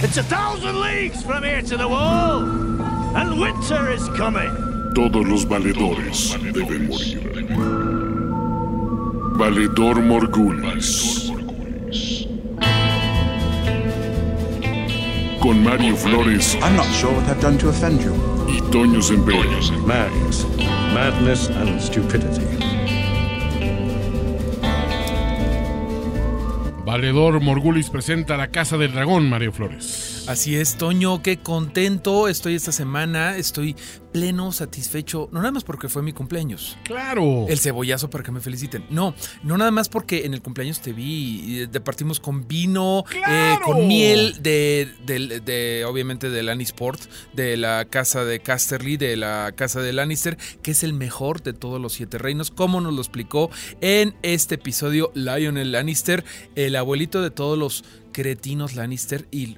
It's a thousand leagues from here to the wall, and winter is coming. Todos los valedores deben morir. Valedor Morgulis. Con Mario Flores I'm not sure what I've done to offend you. y Toño Semper. Mags, madness and stupidity. Valedor Morgulis presenta La Casa del Dragón, Mario Flores. Así es, Toño, qué contento estoy esta semana, estoy pleno, satisfecho, no nada más porque fue mi cumpleaños. ¡Claro! El cebollazo para que me feliciten. No, no nada más porque en el cumpleaños te vi te partimos con vino, eh, con miel de, de- de, obviamente de Lannisport, de la casa de Casterly, de la casa de Lannister, que es el mejor de todos los siete reinos, como nos lo explicó en este episodio Lionel Lannister, el abuelito de todos los cretinos Lannister y,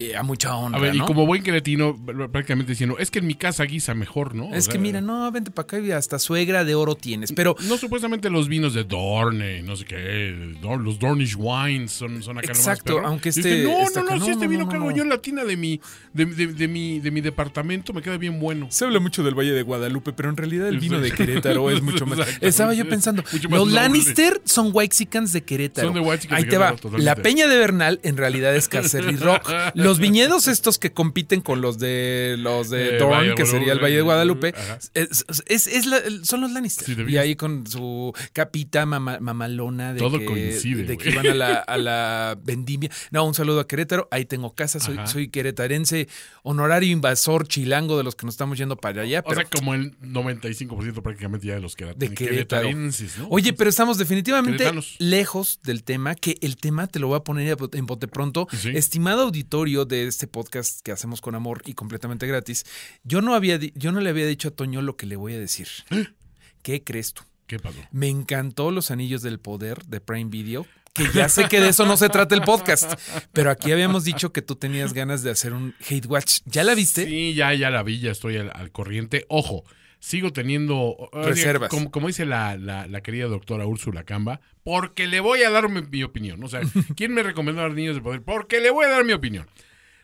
y a mucha honra. A ver, y ¿no? como buen cretino, prácticamente diciendo, es que en mi casa guisa mejor, ¿no? O Es sea, que mira, no, vente para acá y hasta suegra de oro tienes, pero... No, supuestamente los vinos de Dorne, no sé qué, los Dornish wines son, son acá nomás, Exacto, pero- aunque este- no, este no, acá, no, si no, este no, vino no, que hago no. yo en la tina de mi, de, de- de mi, de mi departamento me queda bien bueno. Se habla mucho del Valle de Guadalupe, pero en realidad el vino de. Querétaro es mucho más. Estaba yo pensando, los. Lannister son Whitexicans de Querétaro. Son de Ahí te va. La Peña de Bernal en realidad es Casterly Rock. Los viñedos estos que compiten con los de los de Eh, Valle de que sería el Valle de Guadalupe, es, es- es la- son los Lannister. Sí, de y ahí con su capita mama- mamalona de Todo que, coincide, de que iban a la, a la vendimia. No, un saludo a Querétaro. Ahí tengo casa, soy, Ajá. soy queretarense, honorario invasor chilango de los que nos estamos yendo para allá. O Pero sea, como el 95% prácticamente ya de los de Querétaro. queretarenses, ¿no? Oye, pero estamos definitivamente Queretanos. lejos del tema, que el tema te lo voy a poner en bote pronto. Sí. Estimado auditorio de este podcast que hacemos con amor y completamente gratis, yo no, había, yo no le había dicho a Toño lo que le voy a decir. ¿Qué crees tú? ¿Qué pasó? Me encantó Los Anillos del Poder de Prime Video. Que ya sé que de eso no se trata el podcast, pero aquí habíamos dicho que tú tenías ganas de hacer un hate watch. ¿Ya la viste? Sí, ya, ya la vi, ya estoy al, al corriente. Ojo, sigo teniendo Reservas. Como, como dice la, la- la querida doctora Úrsula Camba, porque le voy a dar mi, mi opinión. O sea, ¿quién me recomendó a los niños de poder? Porque le voy a dar mi opinión.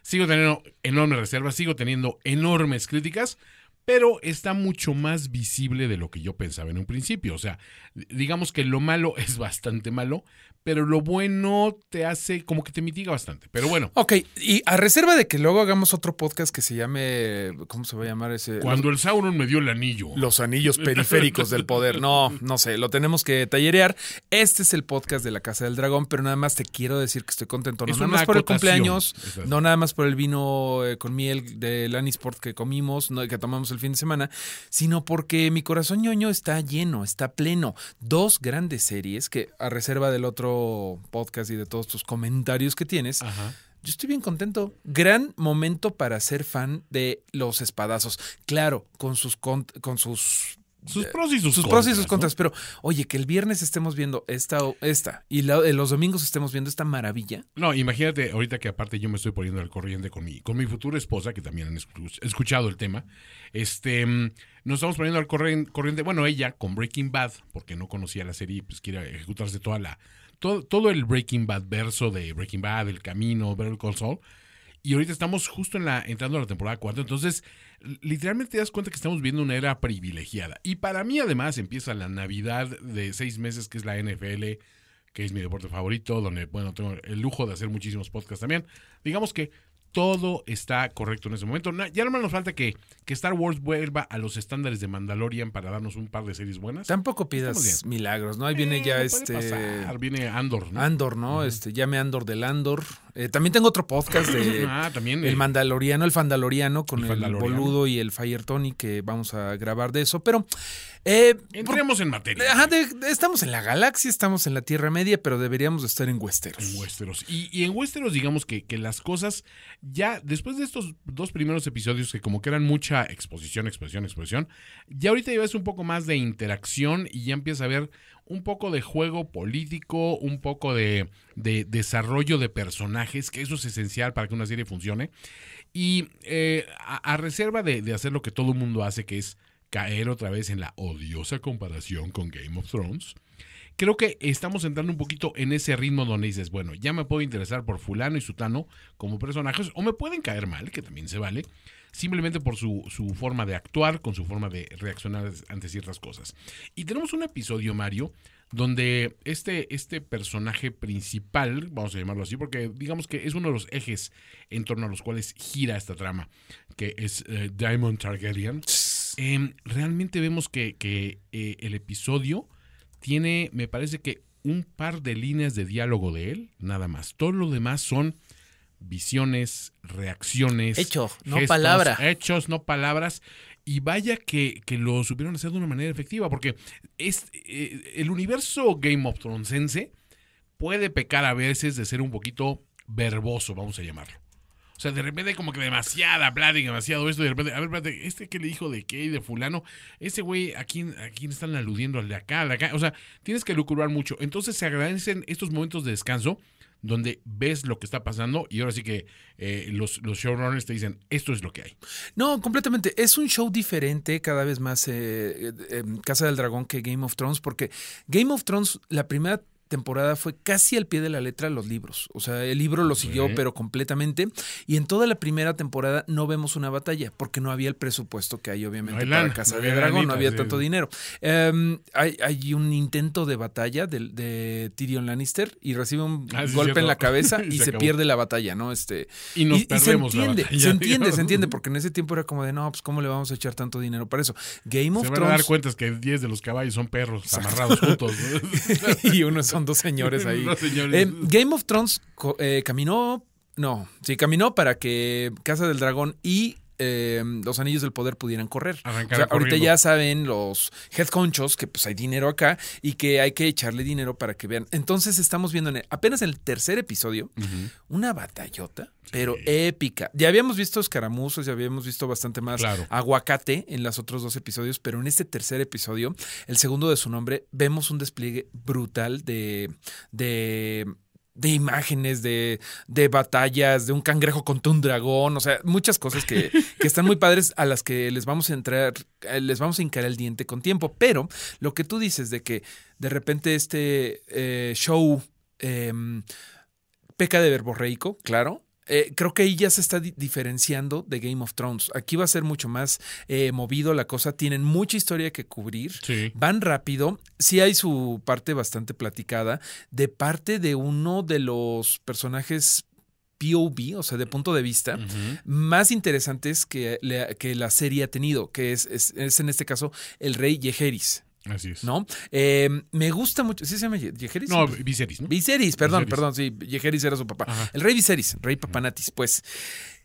Sigo teniendo enormes reservas, sigo teniendo enormes críticas, pero está mucho más visible de lo que yo pensaba en un principio. O sea, digamos que lo malo es bastante malo, pero lo bueno te hace como que te mitiga bastante. Pero bueno, Ok, y a reserva de que luego hagamos otro podcast que se llame, ¿cómo se va a llamar ese? cuando el Sauron me dio el anillo. Los anillos periféricos del poder. No, no sé, lo tenemos que tallerear. Este es el podcast de la Casa del Dragón, pero nada más te quiero decir que estoy contento. No Es nada más por el cumpleaños, Exacto. no nada más por el vino eh, con miel de Lannisport que comimos, no, que tomamos el fin de semana, sino porque mi corazón ñoño está lleno, está pleno. Dos grandes series que, a reserva del otro podcast y de todos tus comentarios que tienes, Ajá. yo estoy bien contento. Gran momento para ser fan de los espadazos. Claro, con sus con sus Sus pros y sus, sus pros y sus ¿no? contras, pero oye, que el viernes estemos viendo esta esta y la- eh, los domingos estemos viendo esta maravilla. No, imagínate ahorita que aparte yo me estoy poniendo al corriente con mi, con mi futura esposa, que también han escu- escuchado el tema. Este, mm, nos estamos poniendo al corriente, bueno, ella con Breaking Bad, porque no conocía la serie, pues quiere ejecutarse toda la, todo, todo el Breaking Bad verso de Breaking Bad, El Camino, Better Call Saul. Y ahorita estamos justo en la, entrando a la temporada 4, entonces literalmente te das cuenta que estamos viendo una era privilegiada. Y para mí además empieza la Navidad de seis meses, que es la NFL, que es mi deporte favorito, donde, bueno, tengo el lujo de hacer muchísimos podcasts también. Digamos que todo está correcto en ese momento. Ya no nos falta que, que Star Wars vuelva a los estándares de Mandalorian para darnos un par de series buenas. Tampoco pidas milagros, ¿no? Ahí viene Eh, ya este pasar, Viene Andor, ¿no? Andor, ¿no? Este, llame Andor del Andor. Eh, también tengo otro podcast de ah, también. El eh, Mandaloriano, el Fandaloriano, con El el, boludo y el Fire Tony, que vamos a grabar de eso. Pero eh, Entremos en materia. Ajá, de- de- estamos en la galaxia, estamos en la Tierra Media, pero deberíamos de estar en Westeros. En Westeros. Y, y en Westeros, digamos que, que las cosas, ya después de estos dos primeros episodios que como que eran mucha exposición, exposición, exposición, ya ahorita ya ves un poco más de interacción y ya empieza a ver un poco de juego político, un poco de, de desarrollo de personajes, que eso es esencial para que una serie funcione. Y eh, a, a reserva de, de hacer lo que todo el mundo hace, que es caer otra vez en la odiosa comparación con Game of Thrones, creo que estamos entrando un poquito en ese ritmo donde dices, bueno, ya me puedo interesar por fulano y sutano como personajes, o me pueden caer mal, que también se vale, simplemente por su, su forma de actuar, con su forma de reaccionar ante ciertas cosas. Y tenemos un episodio, Mario, donde este, este personaje principal, vamos a llamarlo así, porque digamos que es uno de los ejes en torno a los cuales gira esta trama, que es eh, Diamond Targaryen, em, realmente vemos que, que, eh, el episodio tiene, me parece que un par de líneas de diálogo de él, nada más. Todo lo demás son visiones, reacciones. Hecho, no gestos, palabra. Hechos, no palabras. Y vaya que, que lo supieron hacer de una manera efectiva, porque es, eh, el universo Game of Thronesense puede pecar a veces de ser un poquito verboso, vamos a llamarlo. O sea, de repente como que demasiada plática, demasiado esto, de repente, a ver, espérate, este que le dijo de qué de fulano, ese güey, ¿a quién, ¿a quién están aludiendo? ¿Al de acá, al de acá? O sea, tienes que lucubrar mucho. Entonces se agradecen estos momentos de descanso donde ves lo que está pasando y ahora sí que eh, los, los, showrunners te dicen, esto es lo que hay. No, completamente. Es un show diferente cada vez más eh, eh, Casa del Dragón que Game of Thrones, porque Game of Thrones, la primera temporada fue casi al pie de la letra los libros. O sea, el libro lo siguió, Sí. pero completamente. Y en toda la primera temporada no vemos una batalla, porque no había el presupuesto que hay, obviamente, No hay para lana, Casa no de Dragón, no había sí. tanto dinero. Um, hay, hay un intento de batalla de, de Tyrion Lannister y recibe un Ah, sí, golpe en la cabeza Y y se se, pierde la batalla, ¿no? Este, Y nos se perdemos la entiende, batalla, se entiende, se entiende, porque en ese tiempo era como de, no, pues cómo le vamos a echar tanto dinero para eso. Game of Se van a dar Thrones que 10 de los caballos son perros amarrados juntos. ¿no? y unos son dos señores ahí. Dos señores. Eh, Game of Thrones eh, caminó, no, sí, caminó para que Casa del Dragón y eh, los Anillos del Poder pudieran correr. Arrancar O sea, ahorita ya saben los head conchos que pues hay dinero acá y que hay que echarle dinero para que vean. Entonces estamos viendo en el- apenas en el tercer episodio una batallota, pero épica. Ya habíamos visto escaramuzas, ya habíamos visto bastante más Claro. aguacate en los otros dos episodios, pero en este tercer episodio, el segundo de su nombre, vemos un despliegue brutal de, de, de imágenes, de, de batallas, de un cangrejo contra un dragón, o sea, muchas cosas que, que están muy padres a las que les vamos a entrar, eh, les vamos a hincar el diente con tiempo. Pero lo que tú dices de que de repente este eh, show em, peca de verborreico, claro. Eh, creo que ahí ya se está di- diferenciando de Game of Thrones. Aquí va a ser mucho más eh, movido la cosa. Tienen mucha historia que cubrir. Sí. Van rápido. Sí hay su parte bastante platicada de parte de uno de los personajes POV, o sea, de punto de vista, más interesantes que, la serie ha tenido, que es, es, es en este caso el rey Yeheris, Así es. ¿no? Eh, me gusta mucho. ¿Sí se llama Ye- Yeheris? No, Viserys, ¿no? Viserys, perdón, Viserys. perdón, sí, Yeheris era su papá. Ajá. El rey Viserys, rey Papanatis, pues.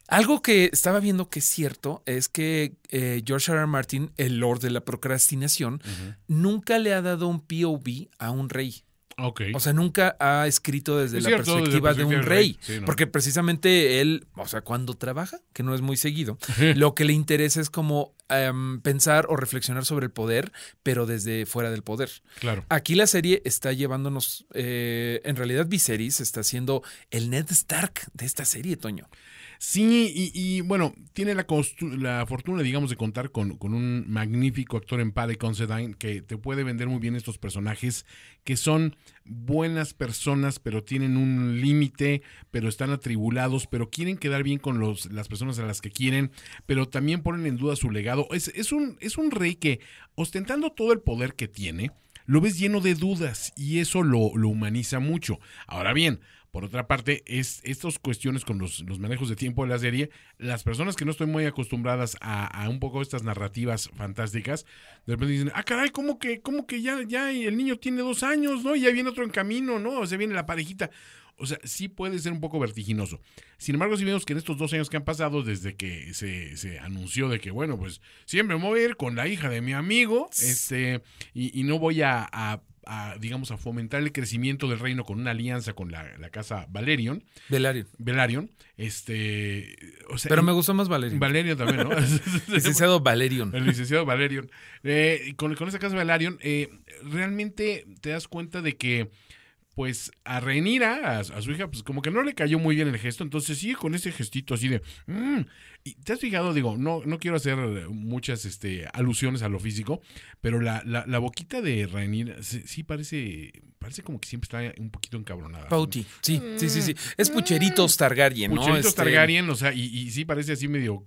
Algo que estaba viendo que es cierto es que eh, George R. R. Martin, el lord de la procrastinación, nunca le ha dado un POV a un rey. Ok. O sea, nunca ha escrito desde Es la cierto, desde la perspectiva de un rey. rey, sí, ¿no? Porque precisamente él, o sea, cuando trabaja, que no es muy seguido, lo que le interesa es como em, pensar o reflexionar sobre el poder, pero desde fuera del poder. claro. Aquí la serie está llevándonos, eh, en realidad Viserys está siendo el Ned Stark de esta serie, Toño. Sí, y, y, bueno, tiene la, la fortuna, digamos, de contar con, un magnífico actor en Paddy Considine que te puede vender muy bien estos personajes que son buenas personas, pero tienen un límite, pero están atribulados, pero quieren quedar bien con los, las personas a las que quieren, pero también ponen en duda su legado. Es, es, un, es un rey que, ostentando todo el poder que tiene, lo ves lleno de dudas y eso lo humaniza mucho. Ahora bien, por otra parte, es estas cuestiones con los, los manejos de tiempo de la serie, las personas que no estoy muy acostumbradas a, a un poco estas narrativas fantásticas, de repente dicen, ah, caray, ¿cómo que, cómo que ya, ya el niño tiene dos años, ¿no? Y ya viene otro en camino, ¿no? O sea, viene la parejita. O sea, sí puede ser un poco vertiginoso. Sin embargo, si vemos que en estos dos años que han pasado, desde que se, se anunció de que, bueno, pues siempre me voy a ir con la hija de mi amigo, este, y, y no voy a, a- a, digamos, a fomentar el crecimiento del reino con una alianza con la, la casa Valerion, Velaryon. Velaryon, este, o sea, Pero me gustó más Valerion. Valerion también, ¿no? Licenciado Valerion. El licenciado Valerion. Eh, con, con esa casa Valerion, eh, realmente te das cuenta de que pues a Rhaenyra, a, a su hija, pues como que no le cayó muy bien el gesto, entonces sigue con ese gestito así de... "Mm". Y te has fijado, digo, no, no quiero hacer muchas este, alusiones a lo físico, pero la, la, la boquita de Rhaenyra sí, sí parece, parece como que siempre está un poquito encabronada. Pouty, sí, sí, sí, sí. Es Pucheritos Targaryen, ¿no? Pucheritos Este, Targaryen, o sea, y, y sí parece así medio...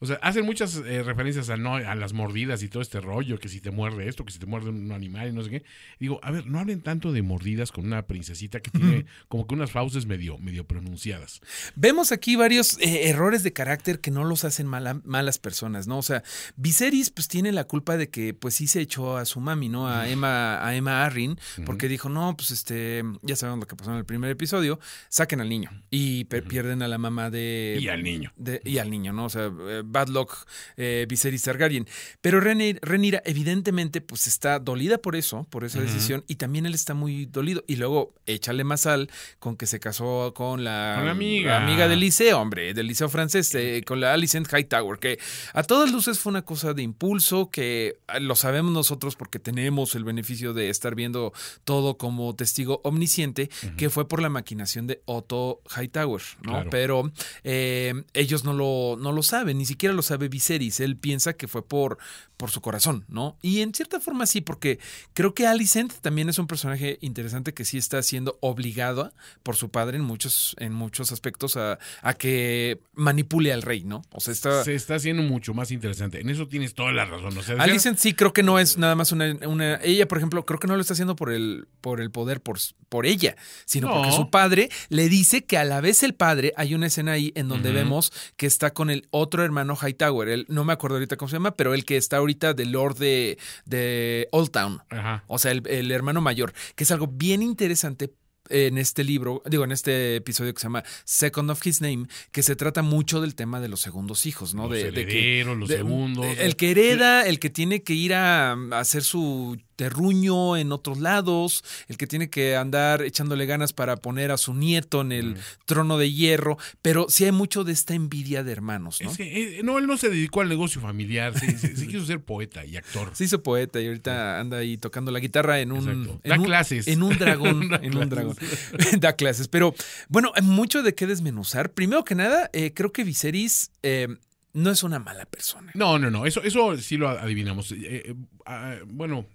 O sea, hacen muchas eh, referencias a, no, a las mordidas y todo este rollo, que si te muerde esto, que si te muerde un animal y no sé qué. Digo, a ver, no hablen tanto de mordidas con una princesita que tiene como que unas fauces medio, medio pronunciadas. Vemos aquí varios eh, errores de carácter que no los hacen mala- malas personas, ¿no? O sea, Viserys pues tiene la culpa de que pues sí se echó a su mami, ¿no? A Emma, a Emma Arryn, porque dijo, no, pues este, ya sabemos lo que pasó en el primer episodio, saquen al niño y pierden a la mamá de... Y al niño. de- y al niño, ¿no? O sea, eh, Bad Luck, eh, Viserys Targaryen. Pero Rhaenyra evidentemente pues está dolida por eso, por esa decisión, y también él está muy dolido. Y luego échale más sal con que se casó con la, Con la amiga. amiga del liceo, hombre, del liceo francés, eh, con la Alicent Hightower, que a todas luces fue una cosa de impulso, que ah, lo sabemos nosotros porque tenemos el beneficio de estar viendo todo como testigo omnisciente, que fue por la maquinación de Otto Hightower, ¿no? Claro. Pero eh, ellos no lo, no lo saben, ni siquiera lo sabe Viserys, él piensa que fue por, por su corazón, ¿no? Y en cierta forma sí, porque creo que Alicent también es un personaje interesante que sí está siendo obligada por su padre en muchos, en muchos aspectos a, a que manipule al rey, ¿no? O sea, está... Se está haciendo mucho más interesante. En eso tienes toda la razón. O sea, Alicent sí creo que no es nada más una, una- ella por ejemplo creo que no lo está haciendo por el por el poder por, por ella sino No. porque su padre le dice que a la vez el padre hay una escena ahí en donde vemos que está con el otro hermano Hightower él no me acuerdo ahorita cómo se llama pero el que está ahorita del Lord de, de Old Town Ajá. o sea el, el hermano mayor que es algo bien interesante en este libro, digo, en este episodio que se llama Second of His Name, que se trata mucho del tema de los segundos hijos, ¿no? Los de, de que- herederos, los de- segundos. El que hereda, el que tiene que ir a, a hacer su terruño en otros lados, el que tiene que andar echándole ganas para poner a su nieto en el trono de hierro, pero sí hay mucho de esta envidia de hermanos, ¿no? Es que, eh, no, él no se dedicó al negocio familiar. Se, se- se quiso ser poeta y actor. Se hizo poeta y ahorita anda ahí tocando la guitarra en un. Exacto. en Da un- clases. En un dragón. En un dragón. da clases. Pero bueno, hay mucho de qué desmenuzar. Primero que nada, eh, creo que Viserys eh, no es una mala persona. No, no, no. Eso, eso sí lo adivinamos. Eh, eh, ah, bueno,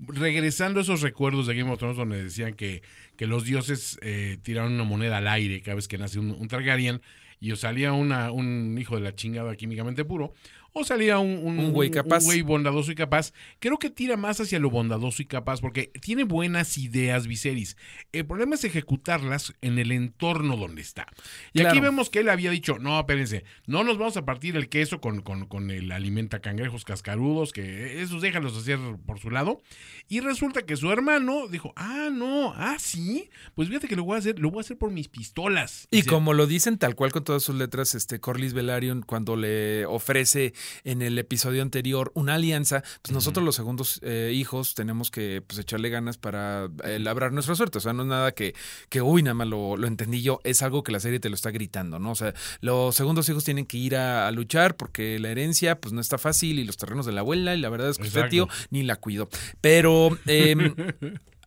regresando a esos recuerdos de Game of Thrones donde decían que, que los dioses eh, tiraron una moneda al aire cada vez que nace un, un Targaryen y o salía una, un hijo de la chingada químicamente puro o salía un, Un güey capaz. un güey bondadoso y capaz. Creo que tira más hacia lo bondadoso y capaz porque tiene buenas ideas Viserys. El problema es ejecutarlas en el entorno donde está. Y aquí vemos que él había dicho, no, espérense, no nos vamos a partir el queso con, con, con el alimenta cangrejos cascarudos, que esos déjalos hacer por su lado. Y resulta que su hermano dijo, ah, no, ah, sí, pues fíjate que lo voy a hacer, lo voy a hacer por mis pistolas. Y como lo dicen tal cual con todas sus letras, este Corlys Velaryon, cuando le ofrece en el episodio anterior una alianza, pues nosotros los segundos eh, hijos tenemos que pues, echarle ganas para eh, labrar nuestra suerte. O sea, no es nada que, que uy, nada más lo, lo entendí yo, es algo que la serie te lo está gritando, ¿no? O sea, los segundos hijos tienen que ir a, a luchar porque la herencia pues no está fácil y los terrenos de la abuela y la verdad es que usted, Exacto. tío, ni la cuido. Pero... em,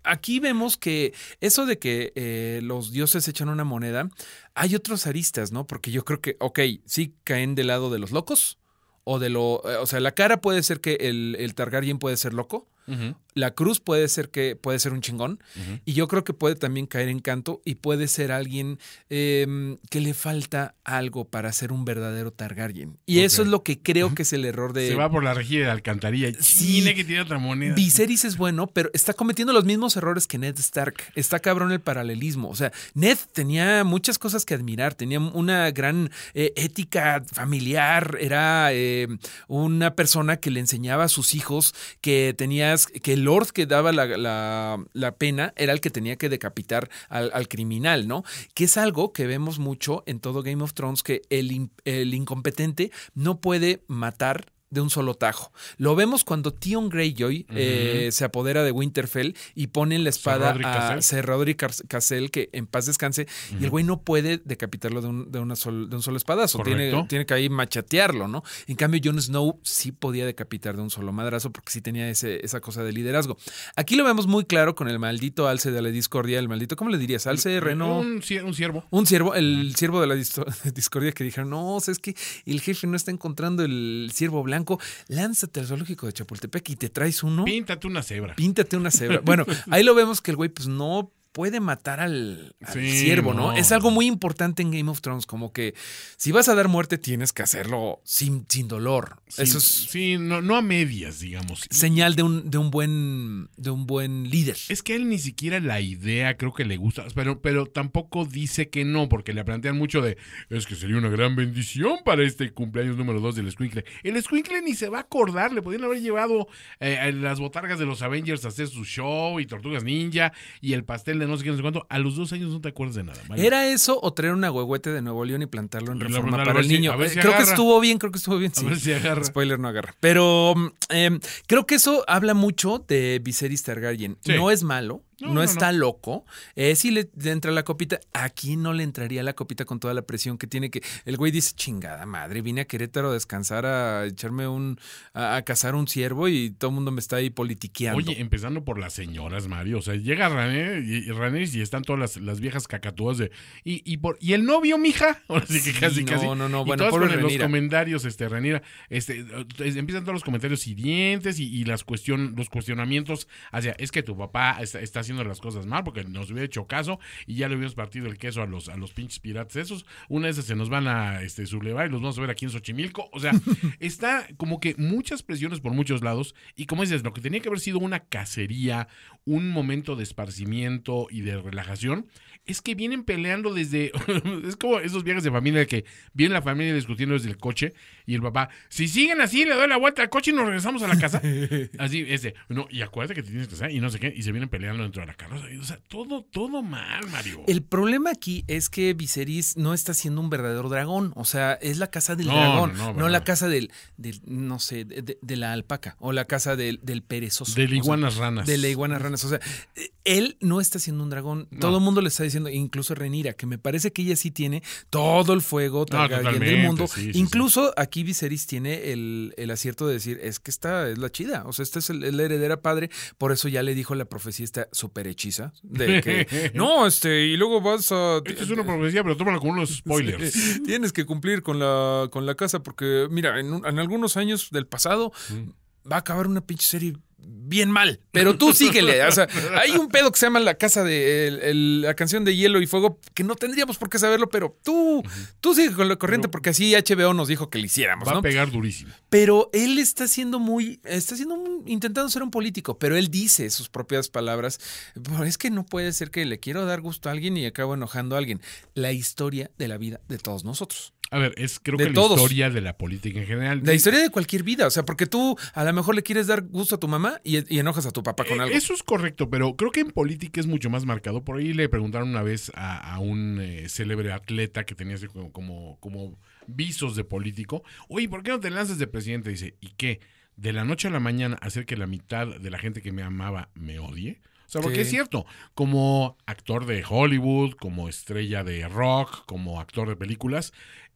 Aquí vemos que eso de que eh, los dioses echan una moneda, hay otros aristas, ¿no? Porque yo creo que, ok, sí caen del lado de los locos, o de lo, eh, o sea, la cara puede ser que el, el Targaryen puede ser loco. La cruz puede ser que puede ser un chingón, y yo creo que puede también caer en canto y puede ser alguien eh, que le falta algo para ser un verdadero Targaryen. Y eso es lo que creo que es el error de... Se va por la rejilla de la alcantarilla y Sí. tiene que tirar otra moneda. Viserys es bueno, pero está cometiendo los mismos errores que Ned Stark. Está cabrón el paralelismo. O sea, Ned tenía muchas cosas que admirar, tenía una gran eh, ética familiar, era eh, una persona que le enseñaba a sus hijos que tenías, que Lord que daba la, pena era el que tenía que decapitar al, al criminal, ¿no? Que es algo que vemos mucho en todo Game of Thrones, que el, el incompetente no puede matar de un solo tajo. Lo vemos cuando Tion Greyjoy eh, se apodera de Winterfell y pone en la espada a. Sir Roderick Cas- Cassel, que en paz descanse, y el güey no puede decapitarlo de un, de una sol- de un solo espadazo. Tiene, Correcto. tiene que ahí machatearlo, ¿no? En cambio, Jon Snow sí podía decapitar de un solo madrazo porque sí tenía ese, esa cosa de liderazgo. Aquí lo vemos muy claro con el maldito alce de la discordia, el maldito, ¿cómo le dirías? Alce, reno. Un, cier- un ciervo. Un ciervo, el ciervo de la discordia que dijeron, no, o sea, es que el jefe no está encontrando el ciervo blanco, lánzate al zoológico de Chapultepec y te traes uno, Píntate una cebra. píntate una cebra. Bueno, ahí lo vemos que el güey pues no puede matar al, al Sí, ciervo, ¿no? no. Es algo muy importante en Game of Thrones, como que si vas a dar muerte tienes que hacerlo sin, sin dolor. Sí, Eso es sí, no, no a medias, digamos. señal de un, de un buen de un buen líder. Es que a él ni siquiera la idea creo que le gusta, pero, pero tampoco dice que no, porque le plantean mucho de, es que sería una gran bendición para este cumpleaños número 2 del Squinkle. El Squinkle ni se va a acordar, le podrían haber llevado eh, a las botargas de los Avengers a hacer su show y Tortugas Ninja y el pastel de no sé qué, no sé cuánto. A los dos años no te acuerdas de nada. ¿Era eso o traer una huehuete de Nuevo León y plantarlo en Y reforma para el si- niño? Eh, si creo que estuvo bien, creo que estuvo bien. A sí. ver si agarra. Spoiler no agarra. Pero mm, eh, creo que eso habla mucho de Viserys Targaryen. Sí. No es malo, No, no, no, está loco. Eh, sí le, le entra la copita. Aquí no le entraría la copita con toda la presión que tiene que. El güey dice, chingada madre, vine a Querétaro a descansar, a echarme un. a, a cazar un ciervo y todo el mundo me está ahí politiqueando. Oye, empezando por las señoras, Mario. O sea, llega René y, René y están todas las, las viejas cacatúas de. ¿Y, y, por, ¿y el novio, mija? Ahora sí que Sí, casi, no, casi. no, no, Y bueno, con los comentarios, este, Renira. Este, empiezan todos los comentarios hirientes y, y las cuestión, los cuestionamientos hacia. Es que tu papá está, está haciendo las cosas mal porque nos hubiera hecho caso y ya le hubiéramos partido el queso a los, a los pinches piratas esos. Una de esas se nos van a este, sublevar y los vamos a ver aquí en Xochimilco. O sea, está como que muchas presiones por muchos lados. Y como dices, lo que tenía que haber sido una cacería, un momento de esparcimiento y de relajación, es que vienen peleando desde. es como esos viajes de familia que viene la familia discutiendo desde el coche y el papá, si siguen así, le doy la vuelta al coche y nos regresamos a la casa. así, este, no, y acuérdate que te tienes que hacer y no sé qué, y se vienen peleando de la carroza. O sea, todo, todo mal, Mario. El problema aquí es que Viserys no está siendo un verdadero dragón. O sea, es la casa del No, dragón, no, no, no, la casa del, del no sé, de, la alpaca o la casa del, del perezoso. De sea, iguanas ranas. De la iguana ranas. O sea, él no está siendo un dragón. Todo el mundo le está diciendo, incluso Renira, que me parece que ella sí tiene todo el fuego Targaryen del mundo. sí, sí, incluso aquí Viserys tiene el, el acierto de decir, es que esta es la chida. O sea, esta es el, el heredera padre. Por eso ya le dijo la profecía esta súper hechiza. De que, no, este, y luego vas a... Es una profecía, pero tómalo con unos spoilers. Tienes que cumplir con la, con la casa porque, mira, en, un- en algunos años del pasado va a acabar una pinche serie bien mal, pero tú síguele. O sea, hay un pedo que se llama la casa de el- el- la canción de Hielo y Fuego que no tendríamos por qué saberlo, pero tú, tú sigue con la corriente porque así HBO nos dijo que lo hiciéramos, Va a ¿no? pegar durísimo. Pero él está siendo muy, está siendo un- intentando ser un político, pero él dice sus propias palabras. "Bueno, Es que no puede ser que le quiero dar gusto a alguien y acabo enojando a alguien. La historia de la vida de todos nosotros. A ver, es creo De que todos. la historia de la política en general. La historia de cualquier vida. O sea, porque tú a lo mejor le quieres dar gusto a tu mamá y, y enojas a tu papá con Eh, algo. Eso es correcto, pero creo que en política es mucho más marcado. Por ahí le preguntaron una vez a, a un eh, célebre atleta que tenía como, como, como visos de político. Oye, ¿por qué no te lanzas de presidente? Dice, ¿y qué? De la noche a la mañana hacer que la mitad de la gente que me amaba me odie. O sea, porque Sí. es cierto, como actor de Hollywood, como estrella de rock, como actor de películas,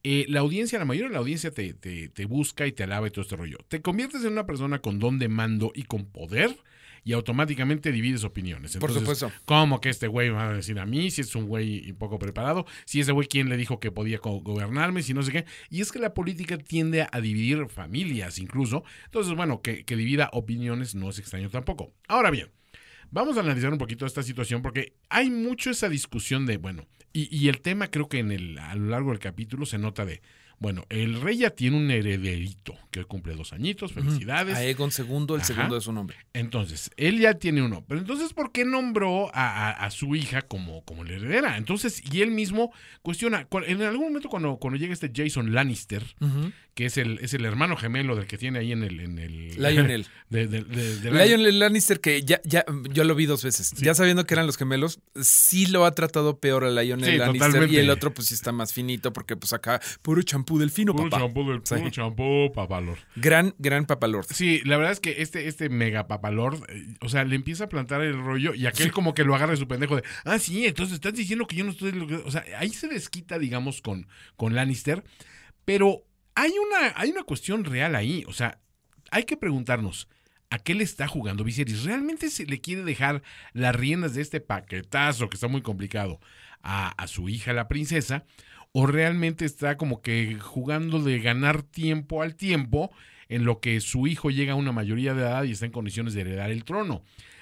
eh, la audiencia, la mayoría de la audiencia te, te, te busca y te alaba y todo este rollo. Te conviertes en una persona con don de mando y con poder y automáticamente divides opiniones. Por supuesto. ¿Cómo que este güey me va a decir a mí? Si es un güey poco preparado, si ese güey quién le dijo que podía gobernarme, si no sé qué. Y es que la política tiende a dividir familias incluso. Entonces, bueno, que, que divida opiniones no es extraño tampoco. Ahora bien, vamos a analizar un poquito esta situación porque hay mucho esa discusión de, bueno, y, y el tema creo que en el, a lo largo del capítulo se nota de, bueno, el rey ya tiene un herederito que hoy cumple dos añitos, felicidades. A Egon II, el Ajá. segundo de su nombre. Entonces, él ya tiene uno. Pero entonces, ¿por qué nombró a, a- a su hija como, como la heredera? Entonces, y él mismo cuestiona, cu- en algún momento cuando, cuando llega este Jason Lannister, que es el, es el hermano gemelo del que tiene ahí en el... En el Lionel. de, de- de- de- Lionel Lannister, que ya, ya, yo lo vi dos veces. Ya sabiendo que eran los gemelos, sí lo ha tratado peor a Lionel Sí, Lannister. totalmente. Y el otro, pues sí está más finito, porque pues acá, puro champú del fino, Puro papá. champú, del, Sí. puro champú, papalor. Gran, gran papalord. Sí, la verdad es que este, este mega papalord, eh, o sea, le empieza a plantar el rollo y aquel como que lo agarra de su pendejo de, ah, sí, entonces estás diciendo que yo no estoy... lo que-". O sea, ahí se desquita, digamos, con, con Lannister, pero hay una, hay una cuestión real ahí, o sea, hay que preguntarnos, ¿a qué le está jugando Viserys? ¿Realmente se le quiere dejar las riendas de este paquetazo que está muy complicado a, a su hija, la princesa? ¿O realmente está como que jugando de ganar tiempo al tiempo en lo que su hijo llega a una mayoría de edad y está en condiciones de heredar el trono?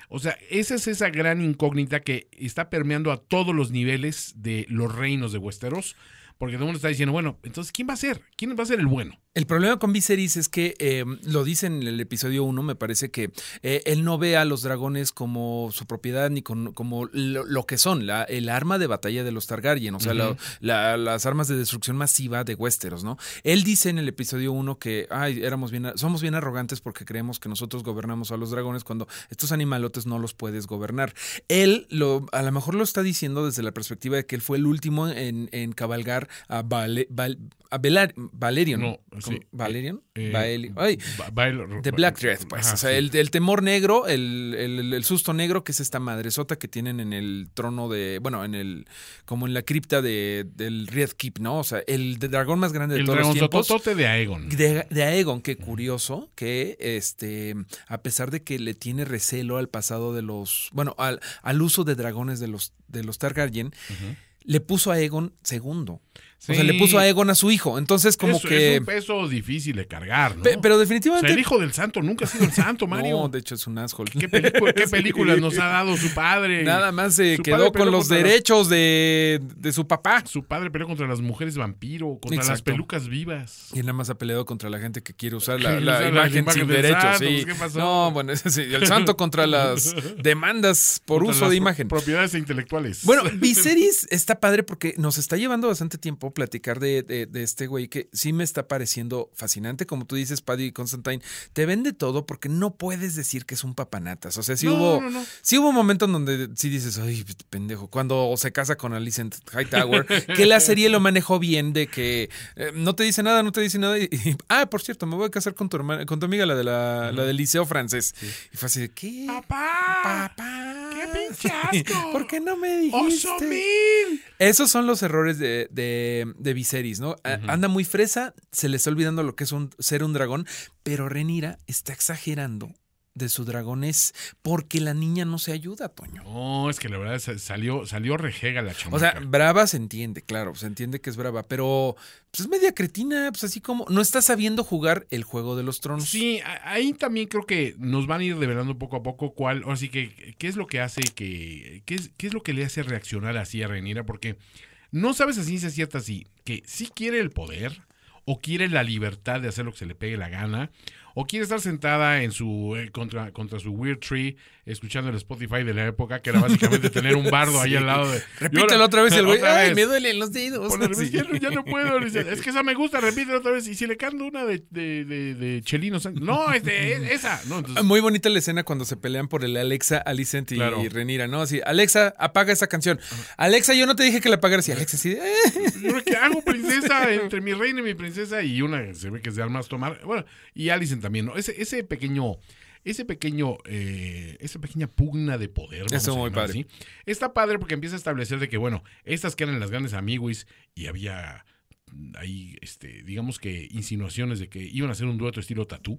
O sea, esa es esa gran incógnita que está permeando a todos los niveles de los reinos de Westeros. Porque todo el mundo está diciendo, bueno, entonces, ¿quién va a ser? ¿Quién va a ser el bueno? El problema con Viserys es que eh, lo dice en el episodio 1, me parece que eh, él no ve a los dragones como su propiedad ni con- como lo, lo que son, la, el arma de batalla de los Targaryen, o sea, la- las armas de destrucción masiva de Westeros, ¿no? Él dice en el episodio 1 que ay, éramos bien, somos bien arrogantes porque creemos que nosotros gobernamos a los dragones cuando estos animalotes no los puedes gobernar. Él lo, a lo mejor lo está diciendo desde la perspectiva de que él fue el último en, en cabalgar a, Vale- Val- a Velar- Valerion. No. Sí. ¿Valerion? Eh, Baeli- ay, Bael- The Black Dread, pues. Ajá, o sea, sí. el, el temor negro, el, el- el susto negro, que es esta madresota que tienen en el trono de. Bueno, en el. Como en la cripta de, del Red Keep, ¿no? O sea, el dragón más grande de El todos los dragón tiempos. sototote de Aegon. De, de Aegon, qué curioso que este, a pesar de que le tiene recelo al pasado de los, bueno, al, al uso de dragones de los, de los Targaryen, le puso a Aegon segundo. O sea, le puso a Aegon a su hijo. Entonces, como Eso que. Es un peso difícil de cargar, ¿no? Pe- pero o definitivamente. sea, el hijo del santo nunca ha sido el santo, Mario. No, de hecho es un asshole. ¿Qué, película- qué películas nos ha dado su padre? Nada más se Su quedó con los las- derechos de, de su papá. Su padre peleó contra las mujeres vampiro, contra las pelucas vivas. Y nada más ha peleado contra la gente que quiere usar la, la usa la imagen sin derechos. santo, sí. pues, ¿qué pasó? No, bueno, ese sí, el santo contra las demandas por Contra uso de imagen. Propiedades intelectuales. Bueno, Viserys está padre porque nos está llevando bastante tiempo platicar de, de- de este güey que sí me está pareciendo fascinante. Como tú dices, Paddy Constantine, te vende todo porque no puedes decir que es un papanatas. O sea, sí No, hubo no, no. sí hubo un momento en donde sí dices, ay, pendejo, cuando se casa con Alicent Hightower, que la serie lo manejó bien de que eh, no te dice nada, no te dice nada. Y, y, ah, por cierto, me voy a casar con tu hermana, con tu amiga, la de la, la del liceo francés. Y fue así de, ¿qué? ¡Papá! Papá. ¡Qué pinche asco! ¿Por qué no me dijiste? ¡Oso mil! Esos son los errores de, de, de Viserys, ¿no? Anda muy fresa, se le está olvidando lo que es un, ser un dragón, pero Renira está exagerando de su dragonés porque la niña no se ayuda, Toño. No, es que la verdad sa- salió, salió rejega la chamaca. O sea, brava se entiende, claro, se entiende que es brava, pero pues, es media cretina, pues así como no está sabiendo jugar el juego de los tronos. Sí, ahí también creo que nos van a ir revelando poco a poco cuál, así que qué es lo que hace que, qué es, qué es lo que le hace reaccionar así a Renira, porque no sabes a ciencia cierta si que sí quiere el poder o quiere la libertad de hacer lo que se le pegue la gana o quiere estar sentada en su eh, contra, contra su weird tree escuchando el Spotify de la época que era básicamente tener un bardo ahí Sí. al lado de y Repítelo ahora- otra vez y el güey, ay, vez. me duelen los dedos. Por revés, Sí. ya, ya no puedo. es que esa me gusta, repítelo otra vez. Y si le canto una de, de, de, de Chelino. No, es de es- esa. No, entonces, Muy bonita la escena cuando se pelean por el Alexa, Alicent y Claro. Renira, ¿no? Así, Alexa, apaga esa canción. Alexa, yo no te dije que la apagaras. Y Alexa así, "Eh". ¿qué hago princesa entre mi reina y mi princesa? Y una se ve que es de armas tomar. Bueno, y Alison también, ¿no? Ese, ese pequeño. Ese pequeño, eh, esa pequeña pugna de poder. Eso muy padre. así. Está padre porque empieza a establecer de que, bueno, estas que eran las grandes amiguis y había ahí, este, digamos que insinuaciones de que iban a hacer un dueto estilo tatú.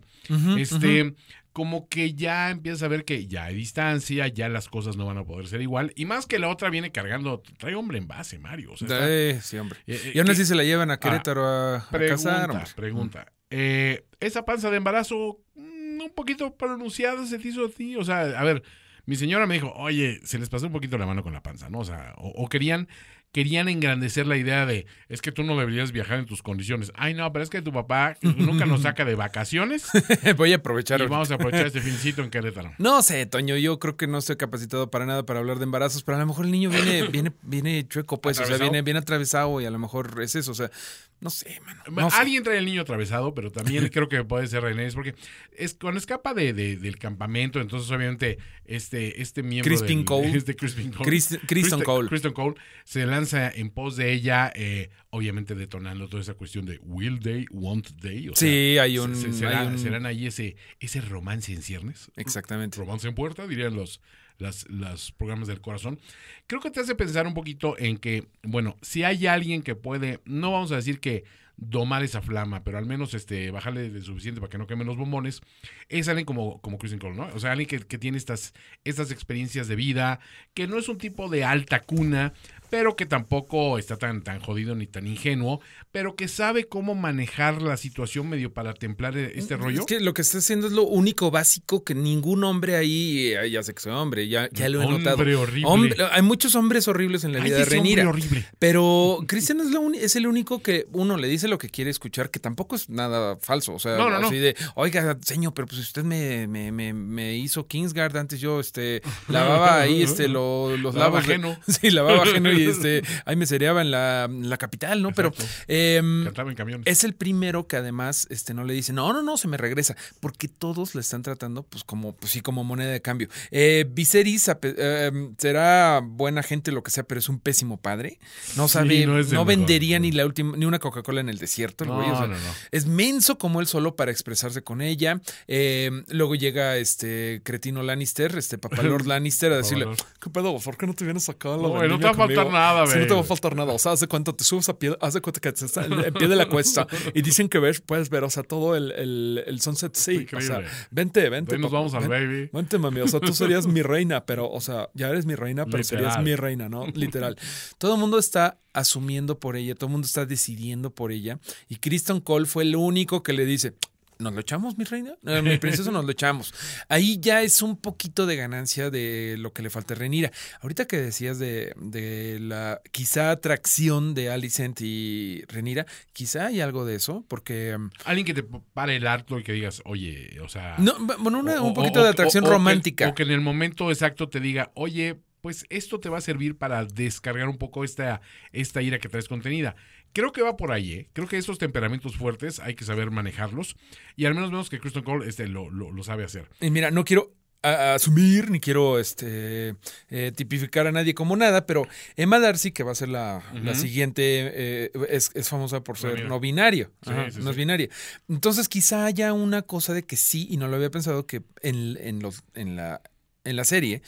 Este, como que ya empiezas a ver que ya hay distancia, ya las cosas no van a poder ser igual. Y más que la otra viene cargando, trae hombre en base, Mario. O sea, está- Eh, sí, hombre. eh, Y aún así se la llevan a Querétaro a, a pregunta, casar, pregunta. Eh, esa panza de embarazo, mm, un poquito pronunciada se te hizo a ti. O sea, a ver, mi señora me dijo, oye, se les pasó un poquito la mano con la panza, ¿no? O sea, o, o querían, querían engrandecer la idea de, es que tú no deberías viajar en tus condiciones. Ay, no, pero es que tu papá nunca nos saca de vacaciones Voy a aprovechar. y vamos a aprovechar este fincito en Querétaro. No sé, Toño, yo creo que no estoy capacitado para nada para hablar de embarazos, pero a lo mejor el niño viene, viene, viene chueco, pues, o sea, viene bien atravesado y a lo mejor es eso, o sea, No sé, mano. no sé. Alguien trae el niño atravesado, pero también creo que puede ser René, porque es cuando escapa de, de- del campamento, entonces obviamente este, este miembro Crispin del- Cole. este Crispin Cole, Chris- Kristen Cole. Kristen Cole se lanza en pos de ella, eh, obviamente detonando toda esa cuestión de will they, won't they. O Sí, hay se- un- se- será- hay un- serán ahí ese, ese romance en ciernes. Exactamente. Romance en puerta, dirían los, las, los programas del corazón. Creo que te hace pensar un poquito en que, bueno, si hay alguien que puede, no vamos a decir que domar esa flama, pero al menos este bajarle de suficiente para que no quemen los bombones, es alguien como, como Kristen Cole, ¿no? O sea, alguien que, que tiene estas, estas experiencias de vida, que no es un tipo de alta cuna, pero que tampoco está tan, tan jodido ni tan ingenuo, pero que sabe cómo manejar la situación medio para templar este rollo. Es que lo que está haciendo es lo único básico que ningún hombre ahí, eh, ya sé que soy hombre, ya, ya lo he Hombre notado. horrible. Hombre- hay muchos hombres horribles en la Ay, vida de Renira. horrible. Pero Cristian es, lo es el único que uno le dice lo que quiere escuchar, que tampoco es nada falso. O sea, No, no, no. así de, oiga, señor, pero pues usted me, me, me, me hizo Kingsguard antes yo este lavaba ahí este lo- los Lavaba lavos. ajeno. sí, lavaba ajeno y este ahí me cereaba en la, la capital, ¿no? Pero Exacto. em, Cantaba en es el primero que además este, no le dice, no, no, no, se me regresa, porque todos le están tratando pues como, pues sí, como moneda de cambio. Eh, Viserys eh, será buena gente, lo que sea, pero es un pésimo padre. No Sí, sabe, no mejor, vendería ni la última, ni una Coca-Cola en el desierto. el No, güey, o sea, no, no. Es menso como él solo para expresarse con ella. Eh, luego llega este cretino Lannister, este papá Lord Lannister, a decirle. ¿qué pedo? ¿Por qué no te vienes acá a la No, güey, no te va a faltar nada, Sí, no güey. te va a faltar nada. O sea, hace cuenta, te subes a pie, hace cuenta que te estás en pie de la cuesta y dicen que ves, puedes ver, o sea, todo el, el, el Sunset Sea. O sea, vente, vente. Nos vamos al baby. Vente, mami. O sea, tú serías mi reina, pero, o sea, ya eres mi reina, pero serías Literal. mi reina, ¿no? Literal. Todo el mundo está asumiendo por ella, todo el mundo está decidiendo por ella. Y Kristen Cole fue el único que le dice. ¿Nos lo echamos, mi reina? Eh, mi princesa, nos lo echamos. Ahí ya es un poquito de ganancia de lo que le falta a Renira. Ahorita que decías de, de la quizá atracción de Alicent y Renira, quizá hay algo de eso, porque mm, Alguien que te pare el harto y que digas, oye, o sea. no, bueno, una- o- un poquito o- de atracción o- o que- romántica. o que en el momento exacto te diga, oye, pues esto te va a servir para descargar un poco esta, esta ira que traes contenida. Creo que va por ahí, ¿eh? Creo que esos temperamentos fuertes hay que saber manejarlos. Y al menos vemos que Kristen Cole este, lo, lo, lo sabe hacer. Y mira, no quiero a- asumir ni quiero este eh, tipificar a nadie como nada, pero Emma Darcy, que va a ser la, la siguiente, eh, es, es famosa por ser Binaria. no binario. Sí, Ajá, sí, no es binaria. Entonces, quizá haya una cosa de que sí, y no lo había pensado, que en, en los, en, la, en la serie,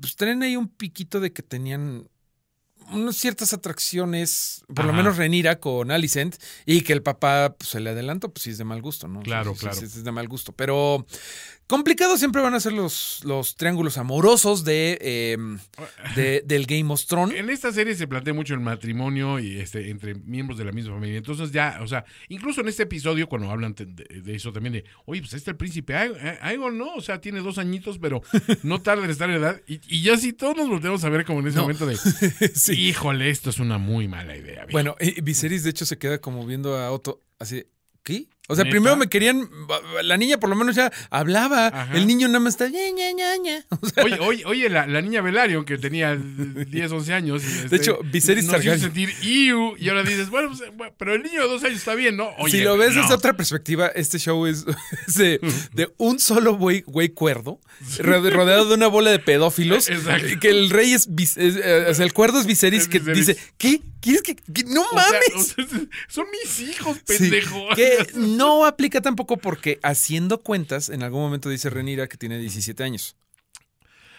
pues tienen ahí un piquito de que tenían unas ciertas atracciones, por lo menos Renira con Alicent, y que el papá pues, se le adelantó, pues sí es de mal gusto, ¿no? Claro, sí, claro. sí, es de mal gusto. Pero complicados siempre van a ser los, los triángulos amorosos de, eh, de- del Game of Thrones. En esta serie se plantea mucho el matrimonio y este entre miembros de la misma familia. Entonces ya, o sea, incluso en este episodio cuando hablan de, de eso también de, oye, pues este el príncipe eh, Aegon, ¿no? O sea, tiene dos añitos, pero no tarda en estar en edad. Y, y ya sí todos nos volteamos a ver como en ese No. momento de, híjole, esto es una muy mala idea. viejo". Bueno, y Viserys de hecho se queda como viendo a Otto así, ¿qué? O sea, ¿Neta? primero me querían, la niña por lo menos ya hablaba, Ajá. el niño nada más está. O sea, Oye, oye, oye la, la niña Velaryon, que tenía 10, 11 años. este, De hecho, Viserys nos hizo sentir iu, y ahora dices, bueno, pues, bueno, pero el niño de dos años está bien, ¿no? Oye, si lo ves no. desde otra perspectiva, este show es, es de, de un solo güey, güey cuerdo, rode- rodeado de una bola de pedófilos. Exacto. Que el rey es, es, eh, o sea, el cuerdo es Viserys Es que Viserys. dice, ¿qué? ¿Quieres que.? que- ¡No O sea, mames! o sea, son mis hijos, Sí, pendejo. No aplica tampoco porque haciendo cuentas, en algún momento dice Renira que tiene 17 años.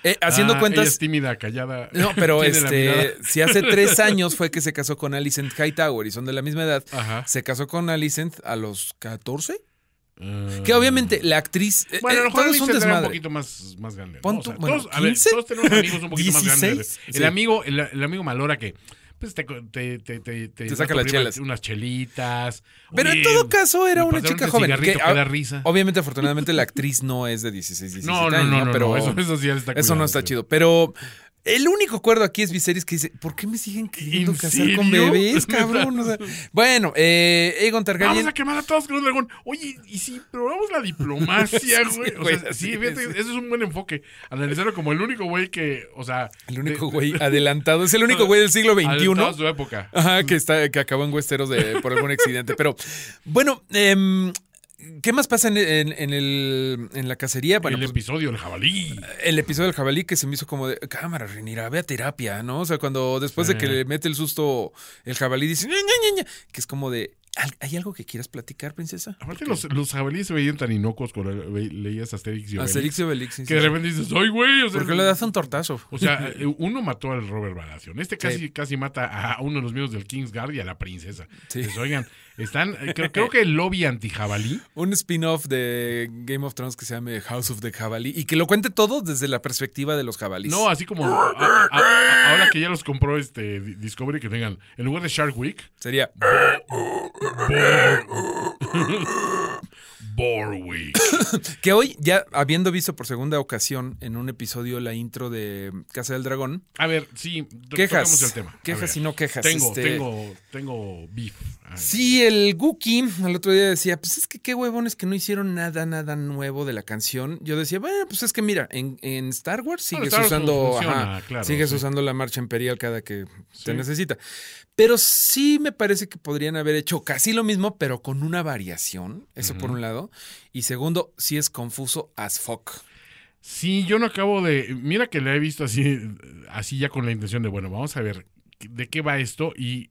Eh, haciendo Ah, cuentas. Ella es tímida, callada. No, pero este, si hace tres años fue que se casó con Alicent Hightower y son de la misma edad, Ajá. se casó con Alicent a los 14. Ah. Que obviamente la actriz. eh, Bueno, a eh, lo mejor un poquito más, más grande. ¿no? O sea, bueno, todos, a ver, 15, todos tenemos amigos un poquito más 16, grandes. sí. El amigo, el, el amigo Malora que pues te, te, te, te, Te saca las chelas. Unas chelitas. Pero en todo caso era una chica joven. Que, que da risa. Obviamente, afortunadamente, la actriz no es de 16, 17 No, no, años, no, no, pero no, eso, eso sí ya está Eso no cuidado, está pero- chido. Pero El único acuerdo aquí es Viserys que dice, ¿por qué me siguen queriendo ¿En casar con bebés, cabrón? O sea, bueno, eh, Aegon Targaryen... Vamos a quemar a todos con un dragón. Oye, y si probamos la diplomacia, güey. O güey, sea, sí, sí, fíjate, sí. ese es un buen enfoque. Analizarlo como el único güey que, o sea. El único güey adelantado. Es el único güey del siglo adelantado a XXI. su época. Ajá, que, está, que acabó en Westeros de, por algún accidente. Pero, bueno, em, ¿qué más pasa en, en- en el, en la cacería? Bueno, el pues, episodio del jabalí. el episodio del jabalí que se me hizo como de cámara, Renira, ve a terapia, ¿no? O sea, cuando después de que le mete el susto el jabalí dice, "Ña, Ña, Ña", que es como de, "¿Al- ¿hay algo que quieras platicar, princesa? Aparte, los, los jabalíes se veían tan inocuos cuando leías Asterix y Obelix. Asterix y Obelix. sí, Que sí. de repente dices, ¡ay, güey! O sea, ¿Por qué le das un tortazo? O sea, eh, uno mató al Robert Baratheon. Este casi, Sí. casi mata a uno de los miembros del Kingsguard y a la princesa. Sí. Oigan, están. eh, Creo, creo que el lobby anti-jabalí. Un spin-off de Game of Thrones que se llame House of the Jabalí y que lo cuente todo desde la perspectiva de los jabalíes. No, así como a- a- a- ahora que ya los compró este Di- Discovery, que tengan, en lugar de Shark Week, Sería Boom. Week. que hoy, ya habiendo visto por segunda ocasión en un episodio la intro de Casa del Dragón, A ver, sí, Quejas. el tema. Quejas ver. y no quejas, Tengo, este- tengo, tengo beef. Sí, el Guki al otro día decía, pues es que qué huevones que no hicieron nada, nada nuevo de la canción. Yo decía, bueno, pues es que mira, en, en Star Wars sigues Star Wars usando, funciona, ajá, claro, sigues sí. usando la marcha imperial cada que te Sí. necesita. Pero sí me parece que podrían haber hecho casi lo mismo, pero con una variación. Eso por un lado. Y segundo, sí es confuso as fuck. Sí, yo no acabo de. Mira que la he visto así, así ya con la intención de, bueno, vamos a ver de qué va esto. Y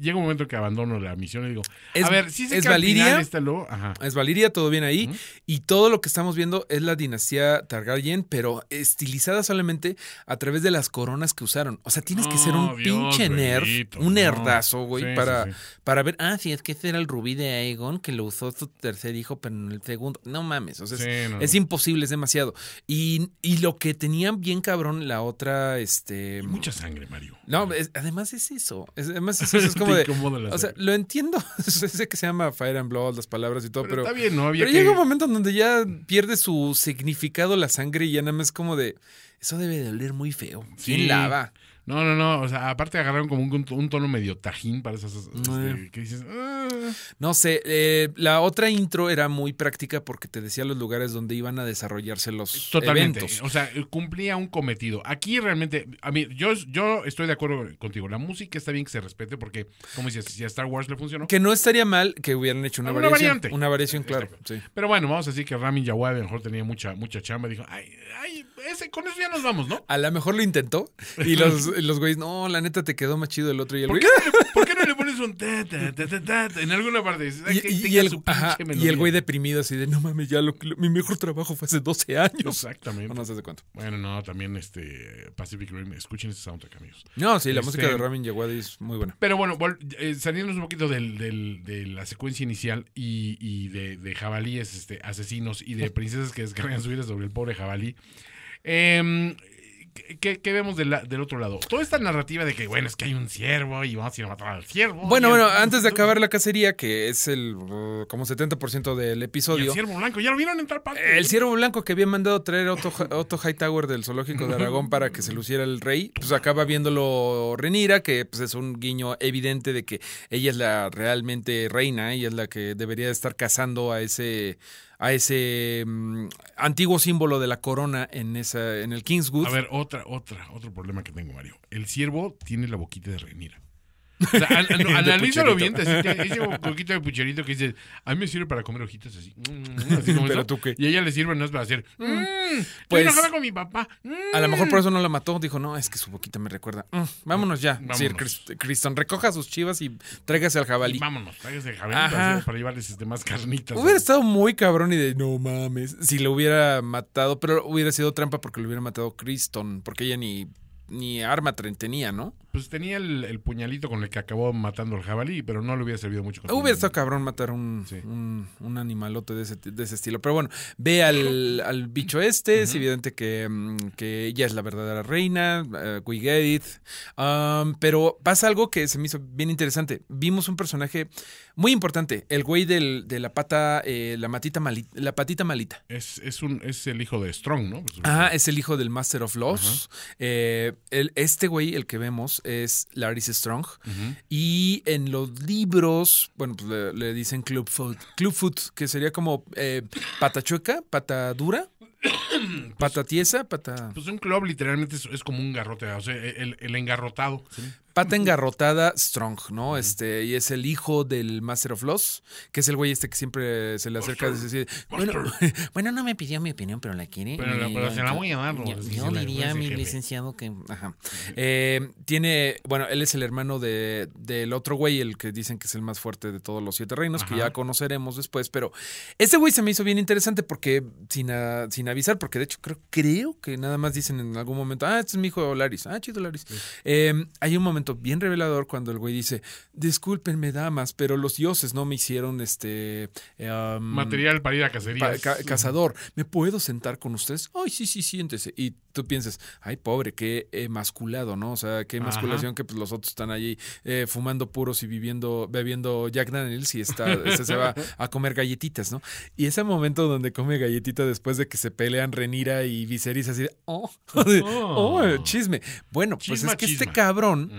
llega un momento en que abandono la misión y digo, Es- a ver, sí sé es Valiria. lo. Ajá. Es Valiria, todo bien ahí. Y todo lo que estamos viendo es la dinastía Targaryen, pero estilizada solamente a través de las coronas que usaron. O sea, tienes que ser Oh, un Dios pinche nerd, bendito, un nerdazo, güey, Sí, para, sí, para ver, ah, sí, es que ese era el rubí de Aegon que lo usó su tercer hijo, pero en el segundo. No mames, o sea, es, no, imposible, es demasiado. Y, y lo que tenían bien cabrón, la otra, este. Y mucha sangre, Mario. No, es- además es eso. Es, además es, eso, es como de. O sea, lo entiendo. sé que se llama Fire and Blood, las palabras y todo, Pero, pero. está bien, ¿no? Había Pero que. llega un momento en donde ya pierde su significado la sangre y ya nada más es como de. Eso debe de oler muy feo. Sí. ¿Quién lava? No, no, no. O sea, aparte agarraron como un, un tono medio tajín para esas. este, que dices. "Ah". No sé. eh, la otra intro era muy práctica porque te decía los lugares donde iban a desarrollarse los Totalmente. eventos. O sea, cumplía un cometido. Aquí realmente, a mí, yo, yo estoy de acuerdo contigo. La música está bien que se respete porque, como dices, si a Star Wars le funcionó. Que no estaría mal que hubieran hecho una, Una variación. variante. Una variación, claro. Sí. Pero bueno, vamos a decir que Ramin Jawad a lo mejor tenía mucha, mucha chamba y dijo, ay, ay, ese, con eso ya nos vamos, ¿no? A lo mejor lo intentó y los, los güeyes, no, la neta te quedó más chido el otro y el ¿Por güey. qué, no le, por qué no le pones un ta, ta, ta, ta, en alguna parte? Dices, "Ay, Y, el, su ajá, pinche y el melodía". güey deprimido así de, no mames, ya lo, lo- mi mejor trabajo fue hace 12 años. Exactamente. No, sé hace cuánto. Bueno, no, también este Pacific Rim. Escuchen ese soundtrack, amigos. No, sí, la Este- música de Ramin Djawadi es muy buena. Pero bueno, eh, saliéndonos un poquito del, del- de la secuencia inicial y, y de, de jabalíes este, asesinos y de princesas que descargan su vida sobre el pobre jabalí. em, ¿qué, qué vemos del, la- del otro lado? Toda esta narrativa de que, bueno, es que hay un ciervo y vamos a ir a matar al ciervo. Bueno, el- bueno, antes de acabar la cacería, que es el uh, como 70% del y el episodio. ciervo blanco, ¿ya lo vieron en tal parte? El ciervo blanco que había mandado traer Otto, Otto Hightower del zoológico de Aragón para que se luciera el rey, pues acaba viéndolo Renira, que pues es un guiño evidente de que ella es la realmente reina, ella es la que debería estar cazando a ese a ese mm, antiguo símbolo de la corona en esa en el Kingswood. A ver, otra, otra, otro problema que tengo, Mario. El ciervo tiene la boquita de Renira. O sea, an- an- analízalo bien, ese boquita de pucherito que dice, a mí me sirve para comer hojitas así. mm, así como Pero eso. tú qué. Y a ella le sirve no es para hacer, mm, estoy Pues, enojada con mi papá. mm". A lo mejor por eso no la mató. Dijo, no, es que su boquita me recuerda. Mm, vámonos ya. Vámonos. Sir Crist- Criston, recoja sus chivas y tráigase al Y jabalí. vámonos, tráigase el jabalí para llevarles este, más carnitas. Hubiera estado muy cabrón y de no mames. Si lo hubiera matado, pero hubiera sido trampa porque lo hubiera matado Criston, porque ella ni, ni arma tren- tenía, ¿no? Pues tenía el, el puñalito con el que acabó matando al jabalí, pero no le hubiera servido mucho. Hubiera estado cabrón matar un, Sí. un, un animalote de ese, de ese estilo. Pero bueno, ve al, al bicho este. Es evidente que, mm, que ella es la verdadera reina. Uh, we get it. Um, pero pasa algo que se me hizo bien interesante. Vimos un personaje muy importante. El güey del, de la pata, eh, la, matita mali- la patita malita. Es, es, un, es el hijo de Strong, ¿no? Pues, Ajá, es el hijo del Master of Laws. Eh, el, este güey, el que vemos, es Laris Strong. Y en los libros, bueno, pues le, le dicen Club Foot, Club Foot, que sería como eh, pata chueca, pata dura, pata tiesa, pata... Pues un club literalmente es, es como un garrote, o sea, el, el engarrotado. ¿sí? Pata engarrotada Strong, ¿no? Este, y es el hijo del Master of Loss, que es el güey este que siempre se le acerca a decir, bueno, bueno, no me pidió mi opinión, pero la quiere. Pero la- Y pero se la voy a. Yo, diría a mi jefe. licenciado que, ajá. Eh, tiene, bueno, él es el hermano de, del otro güey, el que dicen que es el más fuerte de todos los siete reinos, que ya conoceremos después, pero este güey se me hizo bien interesante porque, sin, a- sin avisar, porque de hecho creo, creo que nada más dicen en algún momento, ah, este es mi hijo Laris, ah, chido Laris. Eh, hay un momento bien revelador cuando el güey dice, discúlpenme damas, pero los dioses no me hicieron este... um, Material para ir a cacerías. ca- cazador, ¿me puedo sentar con ustedes? Ay, sí, sí, siéntese. Y tú piensas, ay, pobre, qué emasculado, ¿no? O sea, qué emasculación que pues, los otros están allí eh, fumando puros y viviendo, bebiendo Jack Daniels y está, se va a comer galletitas, ¿no? Y ese momento donde come galletita después de que se pelean Renira y Viserys así de, oh, de, oh, chisme. Bueno, pues es que este cabrón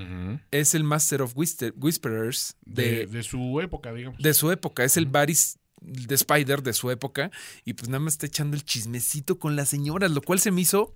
Es el Master of Whisper- Whisperers de, de, de su época, digamos. de su época. Es el Varys de Spider de su época. Y pues nada más está echando el chismecito con las señoras, lo cual se me hizo.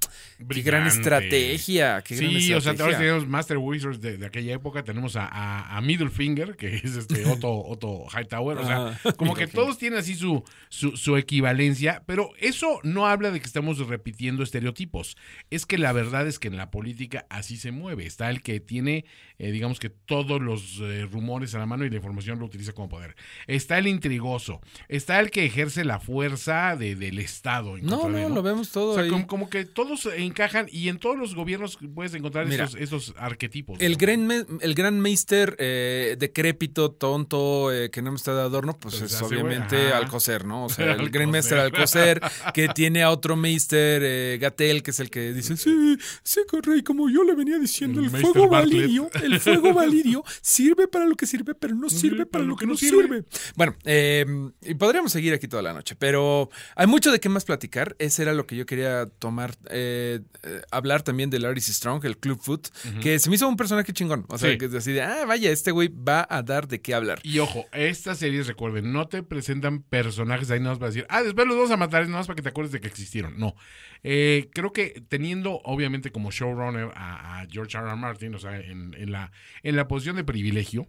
Qué gran Brillante. estrategia. Qué gran Sí, o sea, ahora tenemos Master Wizards de, de aquella época, tenemos a, a, a Middlefinger, que es este Otto, Otto Hightower, o sea, como que todos tienen así su, su, su equivalencia, pero eso no habla de que estamos repitiendo estereotipos, es que la verdad es que en la política así se mueve, está el que tiene, eh, digamos que todos los eh, rumores a la mano y la información lo utiliza como poder, está el intrigoso, está el que ejerce la fuerza de, del Estado. en No, de, no, lo vemos todo o sea, ahí. como, como que todos encajan y en todos los gobiernos puedes encontrar Mira, estos, estos arquetipos. El ¿no? gran, el gran Meister eh, decrépito, tonto, eh, que no me está de adorno, pues Pues es obviamente ajá. Alcocer, ¿no? O sea, el gran Meister Alcocer, que tiene a otro Meister eh, Gatel, que es el que dice, sí, sí, rey, como yo le venía diciendo, El fuego valirio, el fuego valirio sirve para lo que sirve, pero no sirve para lo que no sirve. Bueno, eh, y podríamos seguir aquí toda la noche, pero hay mucho de qué más platicar. Ese era lo que yo quería tomar, eh, eh, hablar también de Laris Strong, el Club Foot, que se me hizo un personaje chingón. O sea, Sí. que es así de, ah, vaya, este güey va a dar de qué hablar. Y ojo, estas series, recuerden, no te presentan personajes ahí nada más para decir, ah, después los vamos a matar, nada más para que te acuerdes de que existieron. No. Eh, creo que teniendo, obviamente, como showrunner a, a George R. R. Martin, o sea, en, en la, en la posición de privilegio,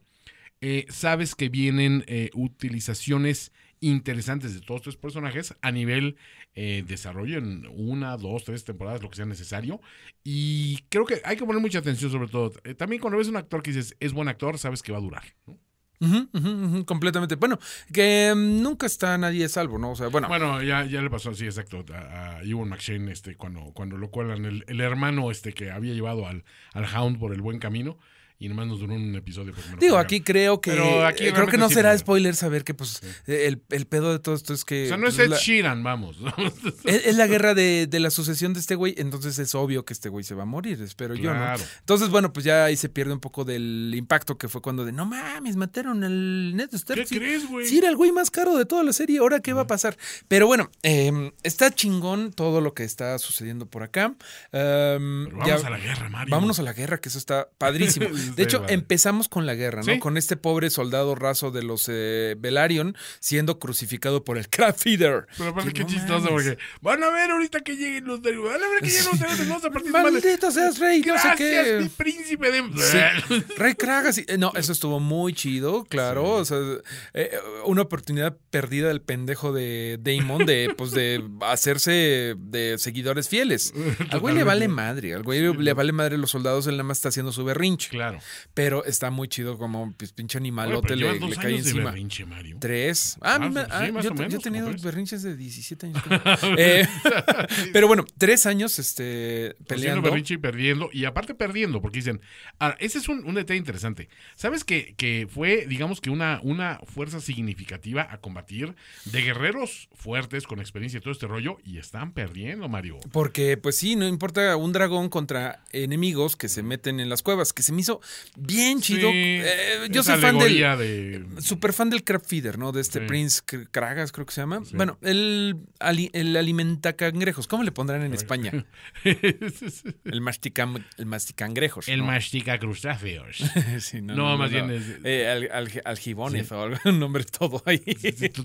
sabes que vienen utilizaciones interesantes de todos estos personajes a nivel eh, desarrollo en una, dos, tres temporadas, lo que sea necesario. Y creo que hay que poner mucha atención sobre todo. Eh, también cuando ves un actor que dices, es buen actor, sabes que va a durar. ¿no? Completamente. Bueno, que mm, nunca está nadie a salvo, ¿no? O sea, bueno, Bueno, ya, ya le pasó, sí, exacto, a, a Ewan McShane, este, cuando, cuando lo cuelan, el, el hermano este que había llevado al, al Hound por el buen camino, y nomás nos duró un episodio. Digo, aquí creo que. Pero aquí eh, creo que no sí será spoiler saber que, pues, el, el pedo de todo esto es que. O sea, no es Ed la- Sheeran, vamos. es, es la guerra de, de la sucesión de este güey, entonces es obvio que este güey se va a morir, espero yo, ¿no? Entonces, bueno, pues ya ahí se pierde un poco del impacto que fue cuando de no mames, mataron al Ned Stark. ¿Qué sí- crees, güey? Sí, era el güey más caro de toda la serie. ¿Ahora qué va a pasar? Pero bueno, eh, está chingón todo lo que está sucediendo por acá. Um, Pero vamos a la guerra, Mario. Vámonos a la guerra, que eso está padrísimo. De hecho, empezamos con la guerra, ¿no? Sí. Con este pobre soldado raso de los eh, Velaryon siendo crucificado por el Craft Feeder. Pero aparte, qué no chistoso, porque van a ver ahorita que lleguen los de. Van a ver que lleguen los de. Vamos a partir. Maldito seas, rey, no sé Gracias, mi qué. príncipe de. Sí. Rey Kragas. y- eh, No, eso estuvo muy chido, claro. O sea, eh, una oportunidad perdida del pendejo de Damon de, pues, de hacerse de seguidores fieles. Al güey le vale madre. Al güey le vale madre los soldados. Él nada más está haciendo su berrinche. Claro. Pero está muy chido como pues, pinche animalote le, dos le cae encima. berrinche, Mario. Tres. Ah, Ah, me- sí, ah, yo, yo menos, tenido como tres. berrinches de 17 años. Eh, pero bueno, tres años este, peleando. berrinche y perdiendo. Y aparte perdiendo, porque dicen. Ahora, ese es un, un detalle interesante. ¿Sabes que, que fue, digamos que una, una fuerza significativa a combatir de guerreros fuertes con experiencia y todo este rollo? Y están perdiendo, Mario. Porque, pues sí, no importa un dragón contra enemigos que se meten en las cuevas, que se me hizo, Bien chido. Sí, Eh, yo soy fan del. de... Super fan del crab feeder, ¿no? De este Sí. Prince Cr- Kragas, creo que se llama. Bueno, el, el alimenta cangrejos. ¿Cómo le pondrán en España? El, masticam, el masticangrejos. El ¿no? mastica crustáceos. Sí, No, más bien es- Eh, al, al- algibones o algo, un nombre todo ahí.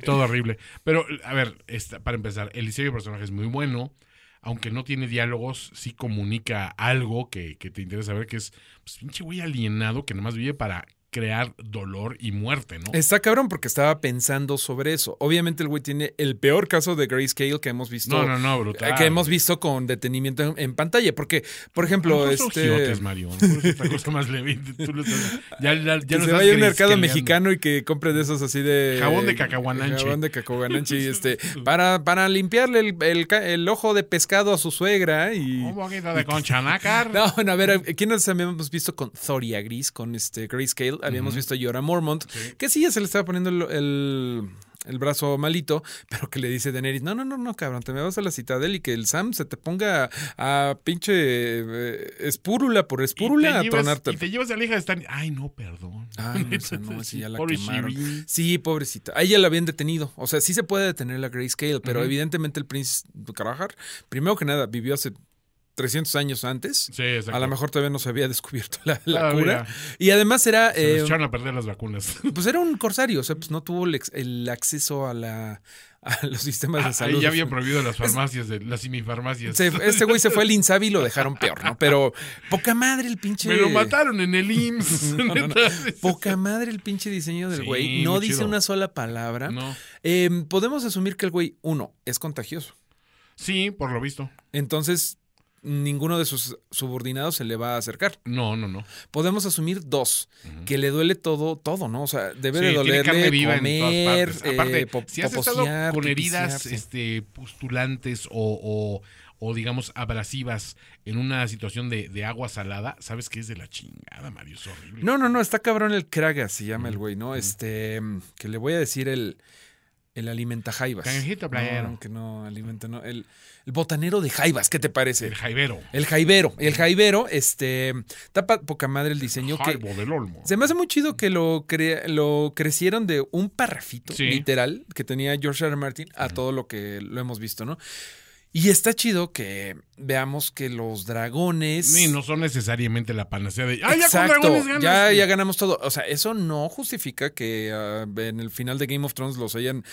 Todo horrible. Pero, a ver, esta- para empezar, el diseño de personaje es muy bueno. Aunque no tiene diálogos, sí comunica algo que, que te interesa ver, que es pues, pinche güey alienado que nomás vive para crear dolor y muerte, ¿no? Está cabrón porque estaba pensando sobre eso. Obviamente el güey tiene el peor caso de Grayscale que hemos visto. No, no, no, brutal. Que hemos visto con detenimiento en, en pantalla. Porque, por ejemplo, No, este. giotes, Mario. No otra cosa más leve. Tú lo estás- ya, ya, ya que lo se vaya a un mercado mexicano y que compre de esos así de. Jabón de cacahuananche. Jabón de cacahuananche. y este, para, para limpiarle el, el ojo de pescado a su suegra. Y. Un poquito de concha nácar. No, bueno, a ver, ¿quién nos habíamos visto con Thoria Gris, con este Grayscale? Habíamos visto a Jorah Mormont, que sí, ya se le estaba poniendo el, el- el brazo malito, pero que le dice Daenerys, no, no, no, no, cabrón, te me vas a la citadel y que el Sam se te ponga a pinche eh, espúrula por Y espúrula te a tronarte. Y te llevas a la hija de Stan. Ay, no, perdón. Ay, no, esa no, sí, ya la Pobre quemaron. Sí, pobrecita. A ella la habían detenido. O sea, sí se puede detener la Grayscale, pero evidentemente el príncipe Karajar, primero que nada, vivió hace 300 años antes. Sí, exacto. A lo mejor todavía no se había descubierto la, cura. Y además era, Se eh, echaron a perder las vacunas. pues era un corsario, o sea, pues no tuvo el, acceso a, la, a los sistemas de Ah, salud. Ahí ya habían prohibido las farmacias, de, las semifarmacias. Se- este güey se fue al Insabi y lo dejaron peor, ¿no? Pero poca madre el pinche. Me lo mataron en el IMSS. No, no, no. Neta. Poca madre el pinche diseño del Sí, güey. No dice chido. una sola palabra. No. Eh, podemos asumir que el güey, uno, es contagioso. Sí, por lo visto. Entonces, ninguno de sus subordinados se le va a acercar. No, no, no. Podemos asumir dos, que le duele todo, todo, ¿no? O sea, debe Sí, de dolerle viva en comer. Aparte, eh, po- si has estado con heridas este, postulantes o, o, o, digamos, abrasivas en una situación de, de agua salada, sabes que es de la chingada, Mario. Es horrible. No, no, no, está cabrón el Kraga, se llama el güey, ¿no? Este, mm, que le voy a decir el, el alimenta jaivas. Cangrejito playero. No, que no, alimenta, no. El, el botanero de jaivas, ¿qué te parece? El jaibero. El jaibero. El jaibero, este, tapa poca madre el diseño que... Jaibo del Olmo. Se me hace muy chido que lo, cre- lo crecieron de un parrafito, Sí. literal, que tenía George R. R. Martin a todo lo que lo hemos visto, ¿no? Y está chido que veamos que los dragones. Sí, no son necesariamente la panacea de. ¡Ah, ya con Exacto, dragones ganas! ya, ya ganamos todo. O sea, eso no justifica que ah, en el final de Game of Thrones los hayan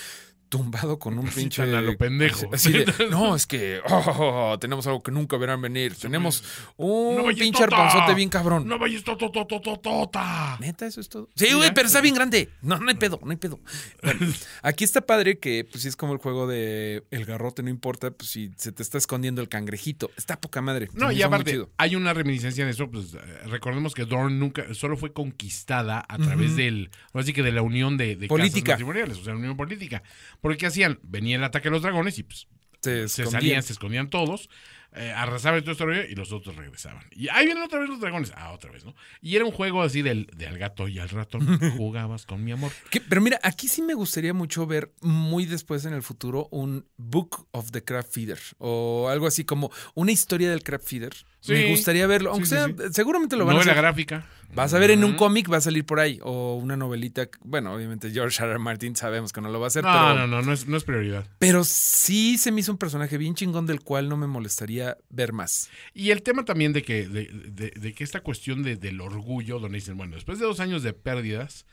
tumbado con un Así pinche. tan a lo pendejo. Así de, no, es que oh, tenemos algo que nunca verán venir. Tenemos un ¡No pinche tota! arponzote bien cabrón. ¡No vayas, to, to, to, to, to, tota! Neta, eso es todo. Sí, güey, pero está bien grande. No, no hay pedo, no hay pedo. Bueno, aquí está padre que, pues sí, es como el juego de el garrote, no importa, pues si se te está escondiendo el cangrejito. Está poca madre. No, y aparte, hay una reminiscencia de eso, pues eh, recordemos que Dorn nunca, solo fue conquistada a través del, ahora sí que de la unión de, de Política. matrimoniales, o sea, la unión política. Porque ¿qué hacían? Venía el ataque a los dragones y pues Se, salían, se escondían todos, eh, arrasaban todo este rollo y los otros regresaban. Y ahí vienen otra vez los dragones, ah, otra vez, ¿no? Y era un juego así del, de al gato y al ratón, jugabas con mi amor. Pero mira, aquí sí me gustaría mucho ver muy después en el futuro un Book of the Crab Feeder o algo así como una historia del Crab Feeder. Sí. Me gustaría verlo, aunque Sí, sí, sea, seguramente lo van a Novela hacer. gráfica. Vas a ver en un cómic, va a salir por ahí. O una novelita. Bueno, obviamente George R. R. Martin sabemos que no lo va a hacer, No, pero, no, no, no es, no es prioridad. pero sí se me hizo un personaje bien chingón del cual no me molestaría ver más. Y el tema también de que, de, de- de que esta cuestión de- del orgullo, donde dicen, bueno, después de dos años de pérdidas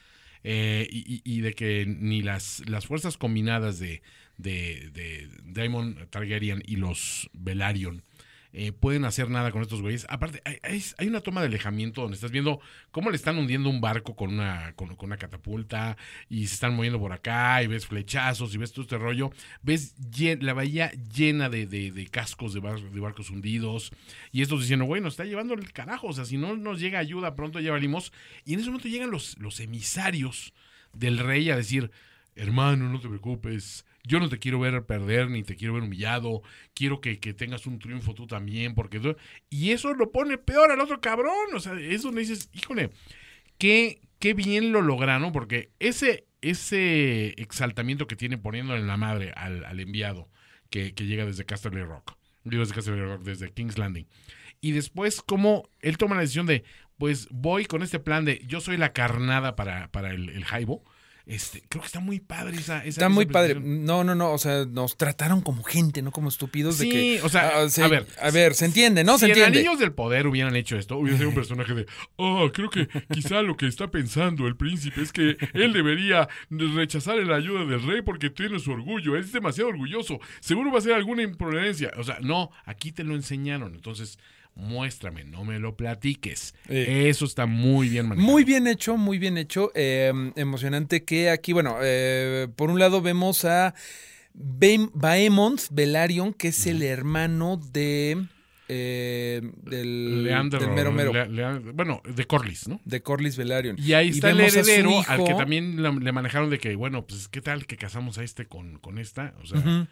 eh, y, y- y de que ni las, las fuerzas combinadas de, de, de Daemon Targaryen y los Velaryon eh, pueden hacer nada con estos güeyes. Aparte, hay, hay- una toma de alejamiento donde estás viendo cómo le están hundiendo un barco con una, con, con una catapulta y se están moviendo por acá y ves flechazos y ves todo este rollo. Ves la bahía llena de, cascos de, bar- de barcos hundidos y estos diciendo, güey, nos está llevando el carajo. O sea, si no nos llega ayuda, pronto ya valimos. Y en ese momento llegan los emisarios del rey a decir, hermano, no te preocupes. Yo no te quiero ver perder ni te quiero ver humillado. Quiero que, que tengas un triunfo tú también. porque tú-". Y eso lo pone peor al otro cabrón. O sea, es donde dices, híjole, qué, qué bien lo lograron. Porque ese, ese exaltamiento que tiene poniéndole en la madre al, enviado que, que llega desde Casterly Rock. Digo, desde Rock, desde King's Landing. Y después, cómo él toma la decisión de, pues voy con este plan de yo soy la carnada para, para el, el jaibo. Este, creo que está muy padre esa. esa Está esa muy padre. No, no, no. O sea, nos trataron como gente, no como estúpidos. de Sí, que, o sea, ah, se- a ver. A ver, se entiende, ¿no? Se si en entiende. Anillos del Poder hubieran hecho esto, hubiera sido un personaje de, oh, creo que quizá lo que está pensando el príncipe es que él debería rechazar la ayuda del rey porque tiene su orgullo, es demasiado orgulloso, seguro va a ser alguna imprudencia. O sea, no, aquí te lo enseñaron, entonces muéstrame, no me lo platiques. Eh. Eso está muy bien manejado. Muy bien hecho, muy bien hecho. eh, emocionante que aquí, bueno, eh, por un lado vemos a Baem- Baemont Velaryon, que es el hermano de eh, del, Leandro, del mero bueno, de Corlys, ¿no? de Corlys Velaryon. Y ahí está el heredero al que también le manejaron de que, bueno, pues qué tal que casamos a este con, con esta. O sea.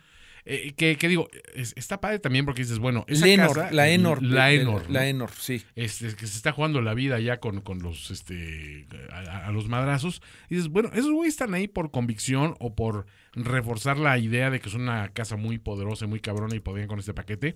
Eh, que, que digo, es- está padre también porque dices, bueno, esa Lenor, casa- la Enor. La Enor. ¿no? La Enor, sí. Este, que se está jugando la vida ya con, con los, este, a, a los madrazos. Y dices, bueno, esos güeyes están ahí por convicción o por reforzar la idea de que es una casa muy poderosa y muy cabrona y podían con este paquete.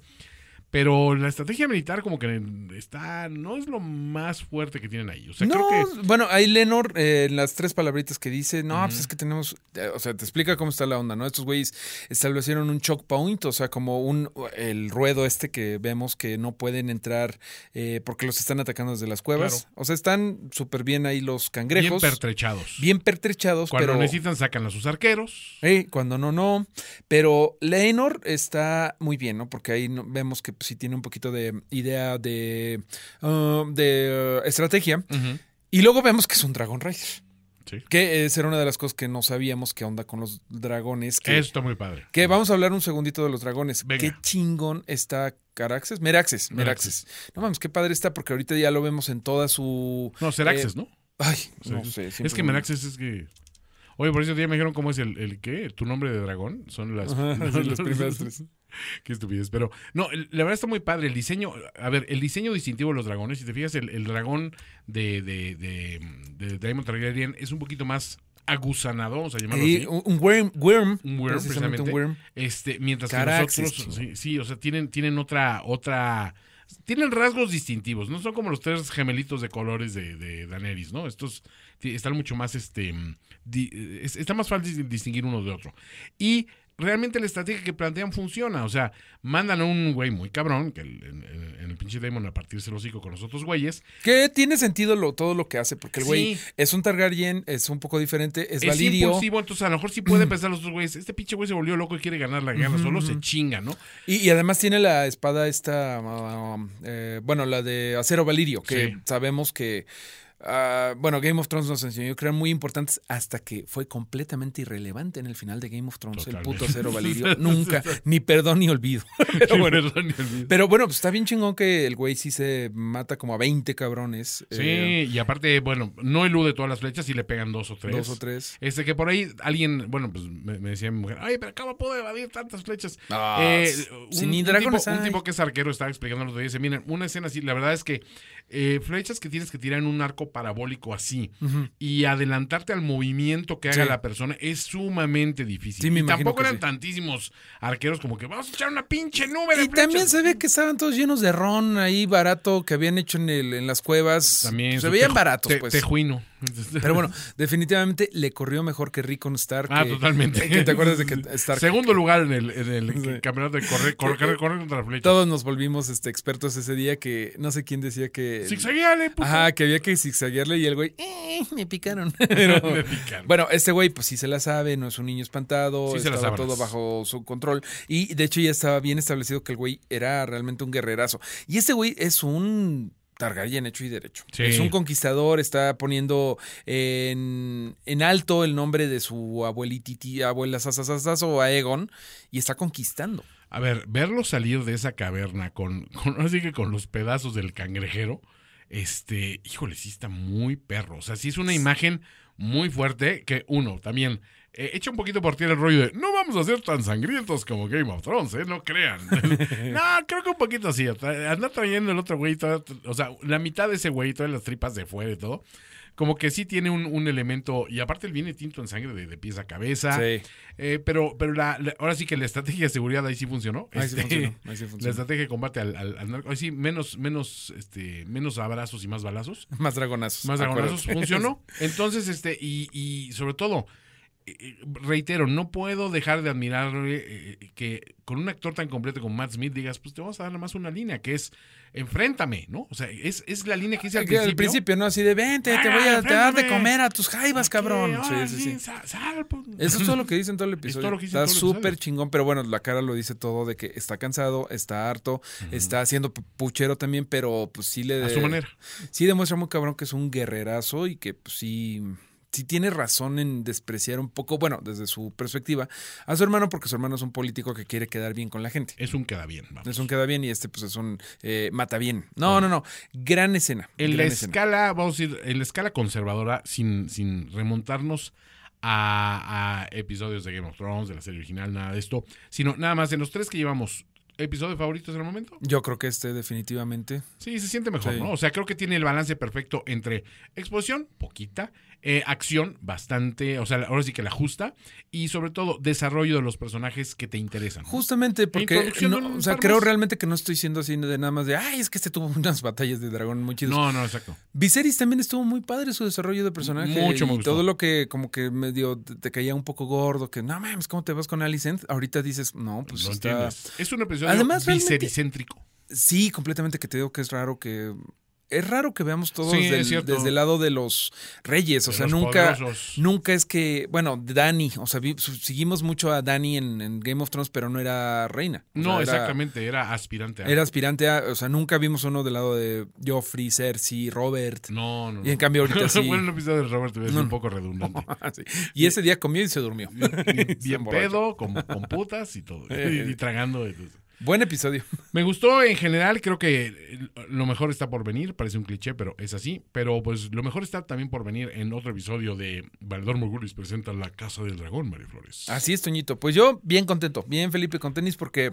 Pero la estrategia militar como que está, no es lo más fuerte que tienen ahí. O sea, no, creo que... bueno, ahí Lenor, eh, en las tres palabritas que dice, no, pues es que tenemos, eh, o sea, te explica cómo está la onda, ¿no? Estos güeyes establecieron un choke point, o sea, como un, el ruedo este que vemos que no pueden entrar eh, porque los están atacando desde las cuevas. Claro. O sea, están súper bien ahí los Bien cangrejos. pertrechados. bien pertrechados, Cuando pero... necesitan sacan a sus arqueros. Eh, cuando no, no. Pero Lenor está muy bien, ¿no? Porque ahí vemos que sí tiene un poquito de idea de, ah, de uh, estrategia. Y luego vemos que es un Dragon Rider. Sí. Que esa era una de las cosas que no sabíamos qué onda con los dragones. Que, Eso está muy padre. que vamos a hablar un segundito de los dragones. Venga. Qué chingón está Caraxes. Meraxes, Meraxes. No mames, qué padre está porque ahorita ya lo vemos en toda su... No, Seraxes, eh, ¿no? Ay, no sé. es que me- Meraxes es que. Oye, por eso día me dijeron cómo es el, el qué, tu nombre de dragón. Son las, Ajá, las primeras tres. Qué estupidez. Pero no, el- la verdad está muy padre. El diseño, a ver, el diseño distintivo de los dragones, si te fijas, el, el dragón de, de, de, de Daemon Targaryen es un poquito más aguzanado, vamos a llamarlo Y así. un worm, worm, Un worm, precisamente un worm. Este, mientras Caraxes, que nosotros, sí, sí, o sea, tienen, tienen otra, otra, tienen rasgos distintivos, no son como los tres gemelitos de colores de, de Daenerys, ¿no? Estos están mucho más, este, di- es- está más fácil distinguir uno de otro. Y realmente la estrategia que plantean funciona, o sea, mandan a un güey muy cabrón, que el- en, en- el pinche Daemon a partirse el hocico con los otros güeyes, Que tiene sentido lo, todo lo que hace, porque el güey es un Targaryen, es un poco diferente, es, es Valirio. impulsivo, entonces a lo mejor sí pueden pensar los otros güeyes, este pinche güey se volvió loco y quiere ganar la guerra, solo se chinga, ¿no? Y, y además tiene la espada esta, ah, eh, bueno, la de acero Valirio, que Sí. sabemos que, ah, bueno, Game of Thrones nos enseñó que eran muy importantes hasta que fue completamente irrelevante en el final de Game of Thrones, el puto acero Valirio. Nunca, ni perdón ni olvido. Pero bueno, Perdón, ni olvido. pero bueno, pues está bien chingón que el güey sí se mata como a 20 cabrones. Sí, eh, y aparte, bueno, no elude todas las flechas y le pegan dos o tres. dos o tres. Este que por ahí alguien, bueno, pues me, me decía mi mujer, ay, pero ¿cómo puedo evadir tantas flechas? Ah, Eh, un, ni un tipo que es arquero estaba explicando el otro día, dice, miren, una escena así, la verdad es que eh, flechas que tienes que tirar en un arco parabólico así y adelantarte al movimiento que haga Sí. la persona es sumamente difícil. Sí, me y imagino tampoco eran sí. tantísimos arqueros como que vamos a echar una pinche nube de Y también flechas". se ve que estaban todos llenos de ron ahí barato que habían hecho en, el, en las cuevas. También se veían baratos, te- pues. Tejuino. Pero bueno, definitivamente le corrió mejor que Rickon Stark. Ah, que- totalmente. que ¿Te acuerdas de que Stark? Segundo lugar en el, en el Sí. campeonato de correr, correr, correr, correr contra la flecha. Todos nos volvimos este, expertos ese día que no sé quién decía que... Zigzagueale, puto. Ajá, que había que zigzaguearle y el güey, eh, me picaron. Pero, Me picaron. bueno, este güey pues sí se la sabe, no es un niño espantado, Sí se la todo bajo su control y de hecho ya estaba bien establecido que el güey era realmente un guerrerazo. Y este güey es un Targaryen hecho y derecho. Sí. Es un conquistador, está poniendo en, en alto el nombre de su abuelititi, abuela Sasasasaso Aegon y está conquistando. A ver, verlo salir de esa caverna con, con así que con los pedazos del cangrejero, este, híjole, sí está muy perro. O sea, sí es una imagen muy fuerte que uno también eh, echa un poquito por tierra el rollo de no vamos a ser tan sangrientos como Game of Thrones, ¿eh? No crean. no, creo que un poquito así. Anda trayendo el otro güey, o sea, la mitad de ese güey, todas las tripas de fuera y todo. Como que sí tiene un, un elemento, y aparte él viene tinto en sangre de, de pies a cabeza. Sí. Eh, pero pero la, la- ahora sí que la estrategia de seguridad ahí sí funcionó. Ahí sí Este, funcionó, ahí sí La funcionó. estrategia de combate al, al, al narco- ahí sí, menos, menos, este, menos abrazos y más balazos. Más dragonazos. Más dragonazos acuérdate. funcionó. Entonces, este, y, y sobre todo, reitero, no puedo dejar de admirar eh, eh, que con un actor tan completo como Matt Smith digas, pues te vamos a dar nada más una línea, que es enfréntame, ¿no? O sea, es, es la línea que dice al Que principio. al principio, ¿no? Así de, vente, te voy a te dar de comer a tus jaivas, cabrón. Sí, sí, sí, sal- sal, pues. Eso es todo lo que dice en todo el episodio. todo lo que dice en está súper chingón, pero bueno, la cara lo dice todo de que está cansado, está harto, está haciendo pu- puchero también, pero pues sí le... A su manera. Sí demuestra muy cabrón que es un guerrerazo y que pues sí... Sí tiene razón en despreciar un poco, bueno, desde su perspectiva, a su hermano, porque su hermano es un político que quiere quedar bien con la gente. Es un queda bien, vamos. Es un queda bien y este pues es un eh, mata bien. No, no, no. Gran escena. En la escena. escala, vamos a decir, en la escala conservadora, sin, sin remontarnos a, a episodios de Game of Thrones, de la serie original, nada de esto, sino nada más en los tres que llevamos, ¿episodios favoritos en el momento? Yo creo que este definitivamente. Sí, se siente mejor, Sí. ¿no? O sea, creo que tiene el balance perfecto entre exposición, poquita, eh, acción, bastante, o sea, ahora sí que la justa, y sobre todo desarrollo de los personajes que te interesan. ¿no? Justamente porque, no, o sea, creo realmente que no estoy siendo así de nada más de, ay, es que este tuvo unas batallas de dragón muy chidas. No, no, exacto. Viserys también estuvo muy padre su desarrollo de personaje. Mucho me y gustó. todo lo que como que medio te, te caía un poco gordo, que no mames, ¿cómo te vas con Alicent? Ahorita dices, no, pues Lo está... Es un episodio Además, visericéntrico. Sí, completamente que te digo que es raro que... Es raro que veamos todos Sí, del- desde el lado de los reyes. O De sea, nunca, poderosos. nunca es que. Bueno, Dani. O sea, vi- seguimos mucho a Dani en, en Game of Thrones, pero no era reina. O No, sea, era- exactamente, era aspirante a... Era aspirante a. O sea, nunca vimos uno del lado de Joffrey, Cersei, Robert. No, no. Y en cambio ahorita sí. bueno, el episodio de Robert es No. un poco redundante. Sí. Y ese día comió y se durmió. Bien emborrachó. pedo, con, con putas y todo. y, y tragando. y todo. Buen episodio. Me gustó en general, creo que lo mejor está por venir, parece un cliché, pero es así. Pero pues lo mejor está también por venir en otro episodio de Valedor Morgulis presenta La Casa del Dragón, María Flores. Así es, Toñito. Pues yo bien contento, bien Felipe con tenis, porque.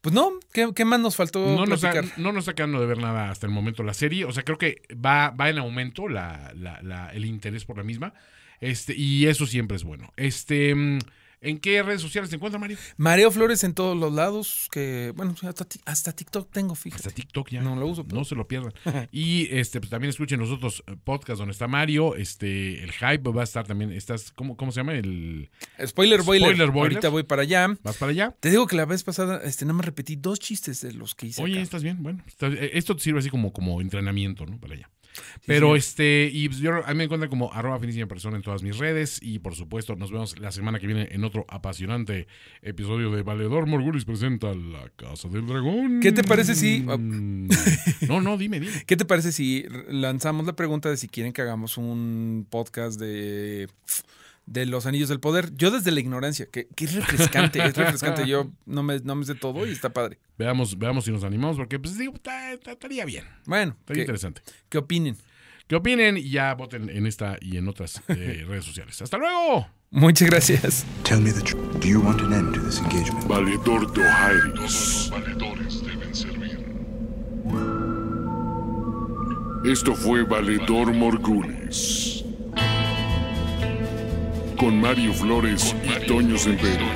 Pues no, ¿qué, qué más nos faltó No nos, ha- no nos está quedando de ver nada hasta el momento la serie. O sea, creo que va, va en aumento la, la- la- el interés por la misma. Este, y eso siempre es bueno. Este, mm, ¿En qué redes sociales se encuentra, Mario? Mareo Flores en todos los lados, que bueno, hasta, hasta TikTok tengo, fíjate. Hasta TikTok ya. No lo uso, pero- No se lo pierdan. y este, pues, también escuchen los otros eh, podcasts donde está Mario. Este, el hype va a estar también. Estás, ¿cómo, ¿Cómo se llama? El. Spoiler Boiler. Spoiler Boiler. Ahorita voy para allá. ¿Vas para allá? Te digo que la vez pasada, este, nada más repetí dos chistes de los que hice. Oye, acá. estás bien. Bueno, está- eh, esto te sirve así como, como entrenamiento, ¿no? Para allá. Pero este, y pues, yo, a mí me encuentran como arroba finísima persona en todas mis redes. Y por supuesto, nos vemos la semana que viene en otro apasionante episodio de Valedor Morgulis presenta La Casa del Dragón. ¿Qué te parece si- Mm, No, no, dime, dime. ¿Qué te parece si lanzamos la pregunta de si quieren que hagamos un podcast de, de los anillos del poder? Yo desde la ignorancia, que, que es refrescante, es refrescante. Yo no me, no me sé todo y está padre. Veamos, veamos si nos animamos, porque pues digo, estaría bien. Bueno, Estaría ¿qué, interesante. qué opinen? ¿Qué opinen? Y ya voten en esta y en otras eh, redes sociales. ¡Hasta luego! Muchas gracias. Tell me the truth. Do you want an end to this engagement? Valedor Dohairis. Valedores deben servir. Esto fue Valedor Morgulis. Con Mario Flores y Toño Sempero.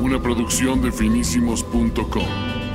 Una producción de finísimos.com.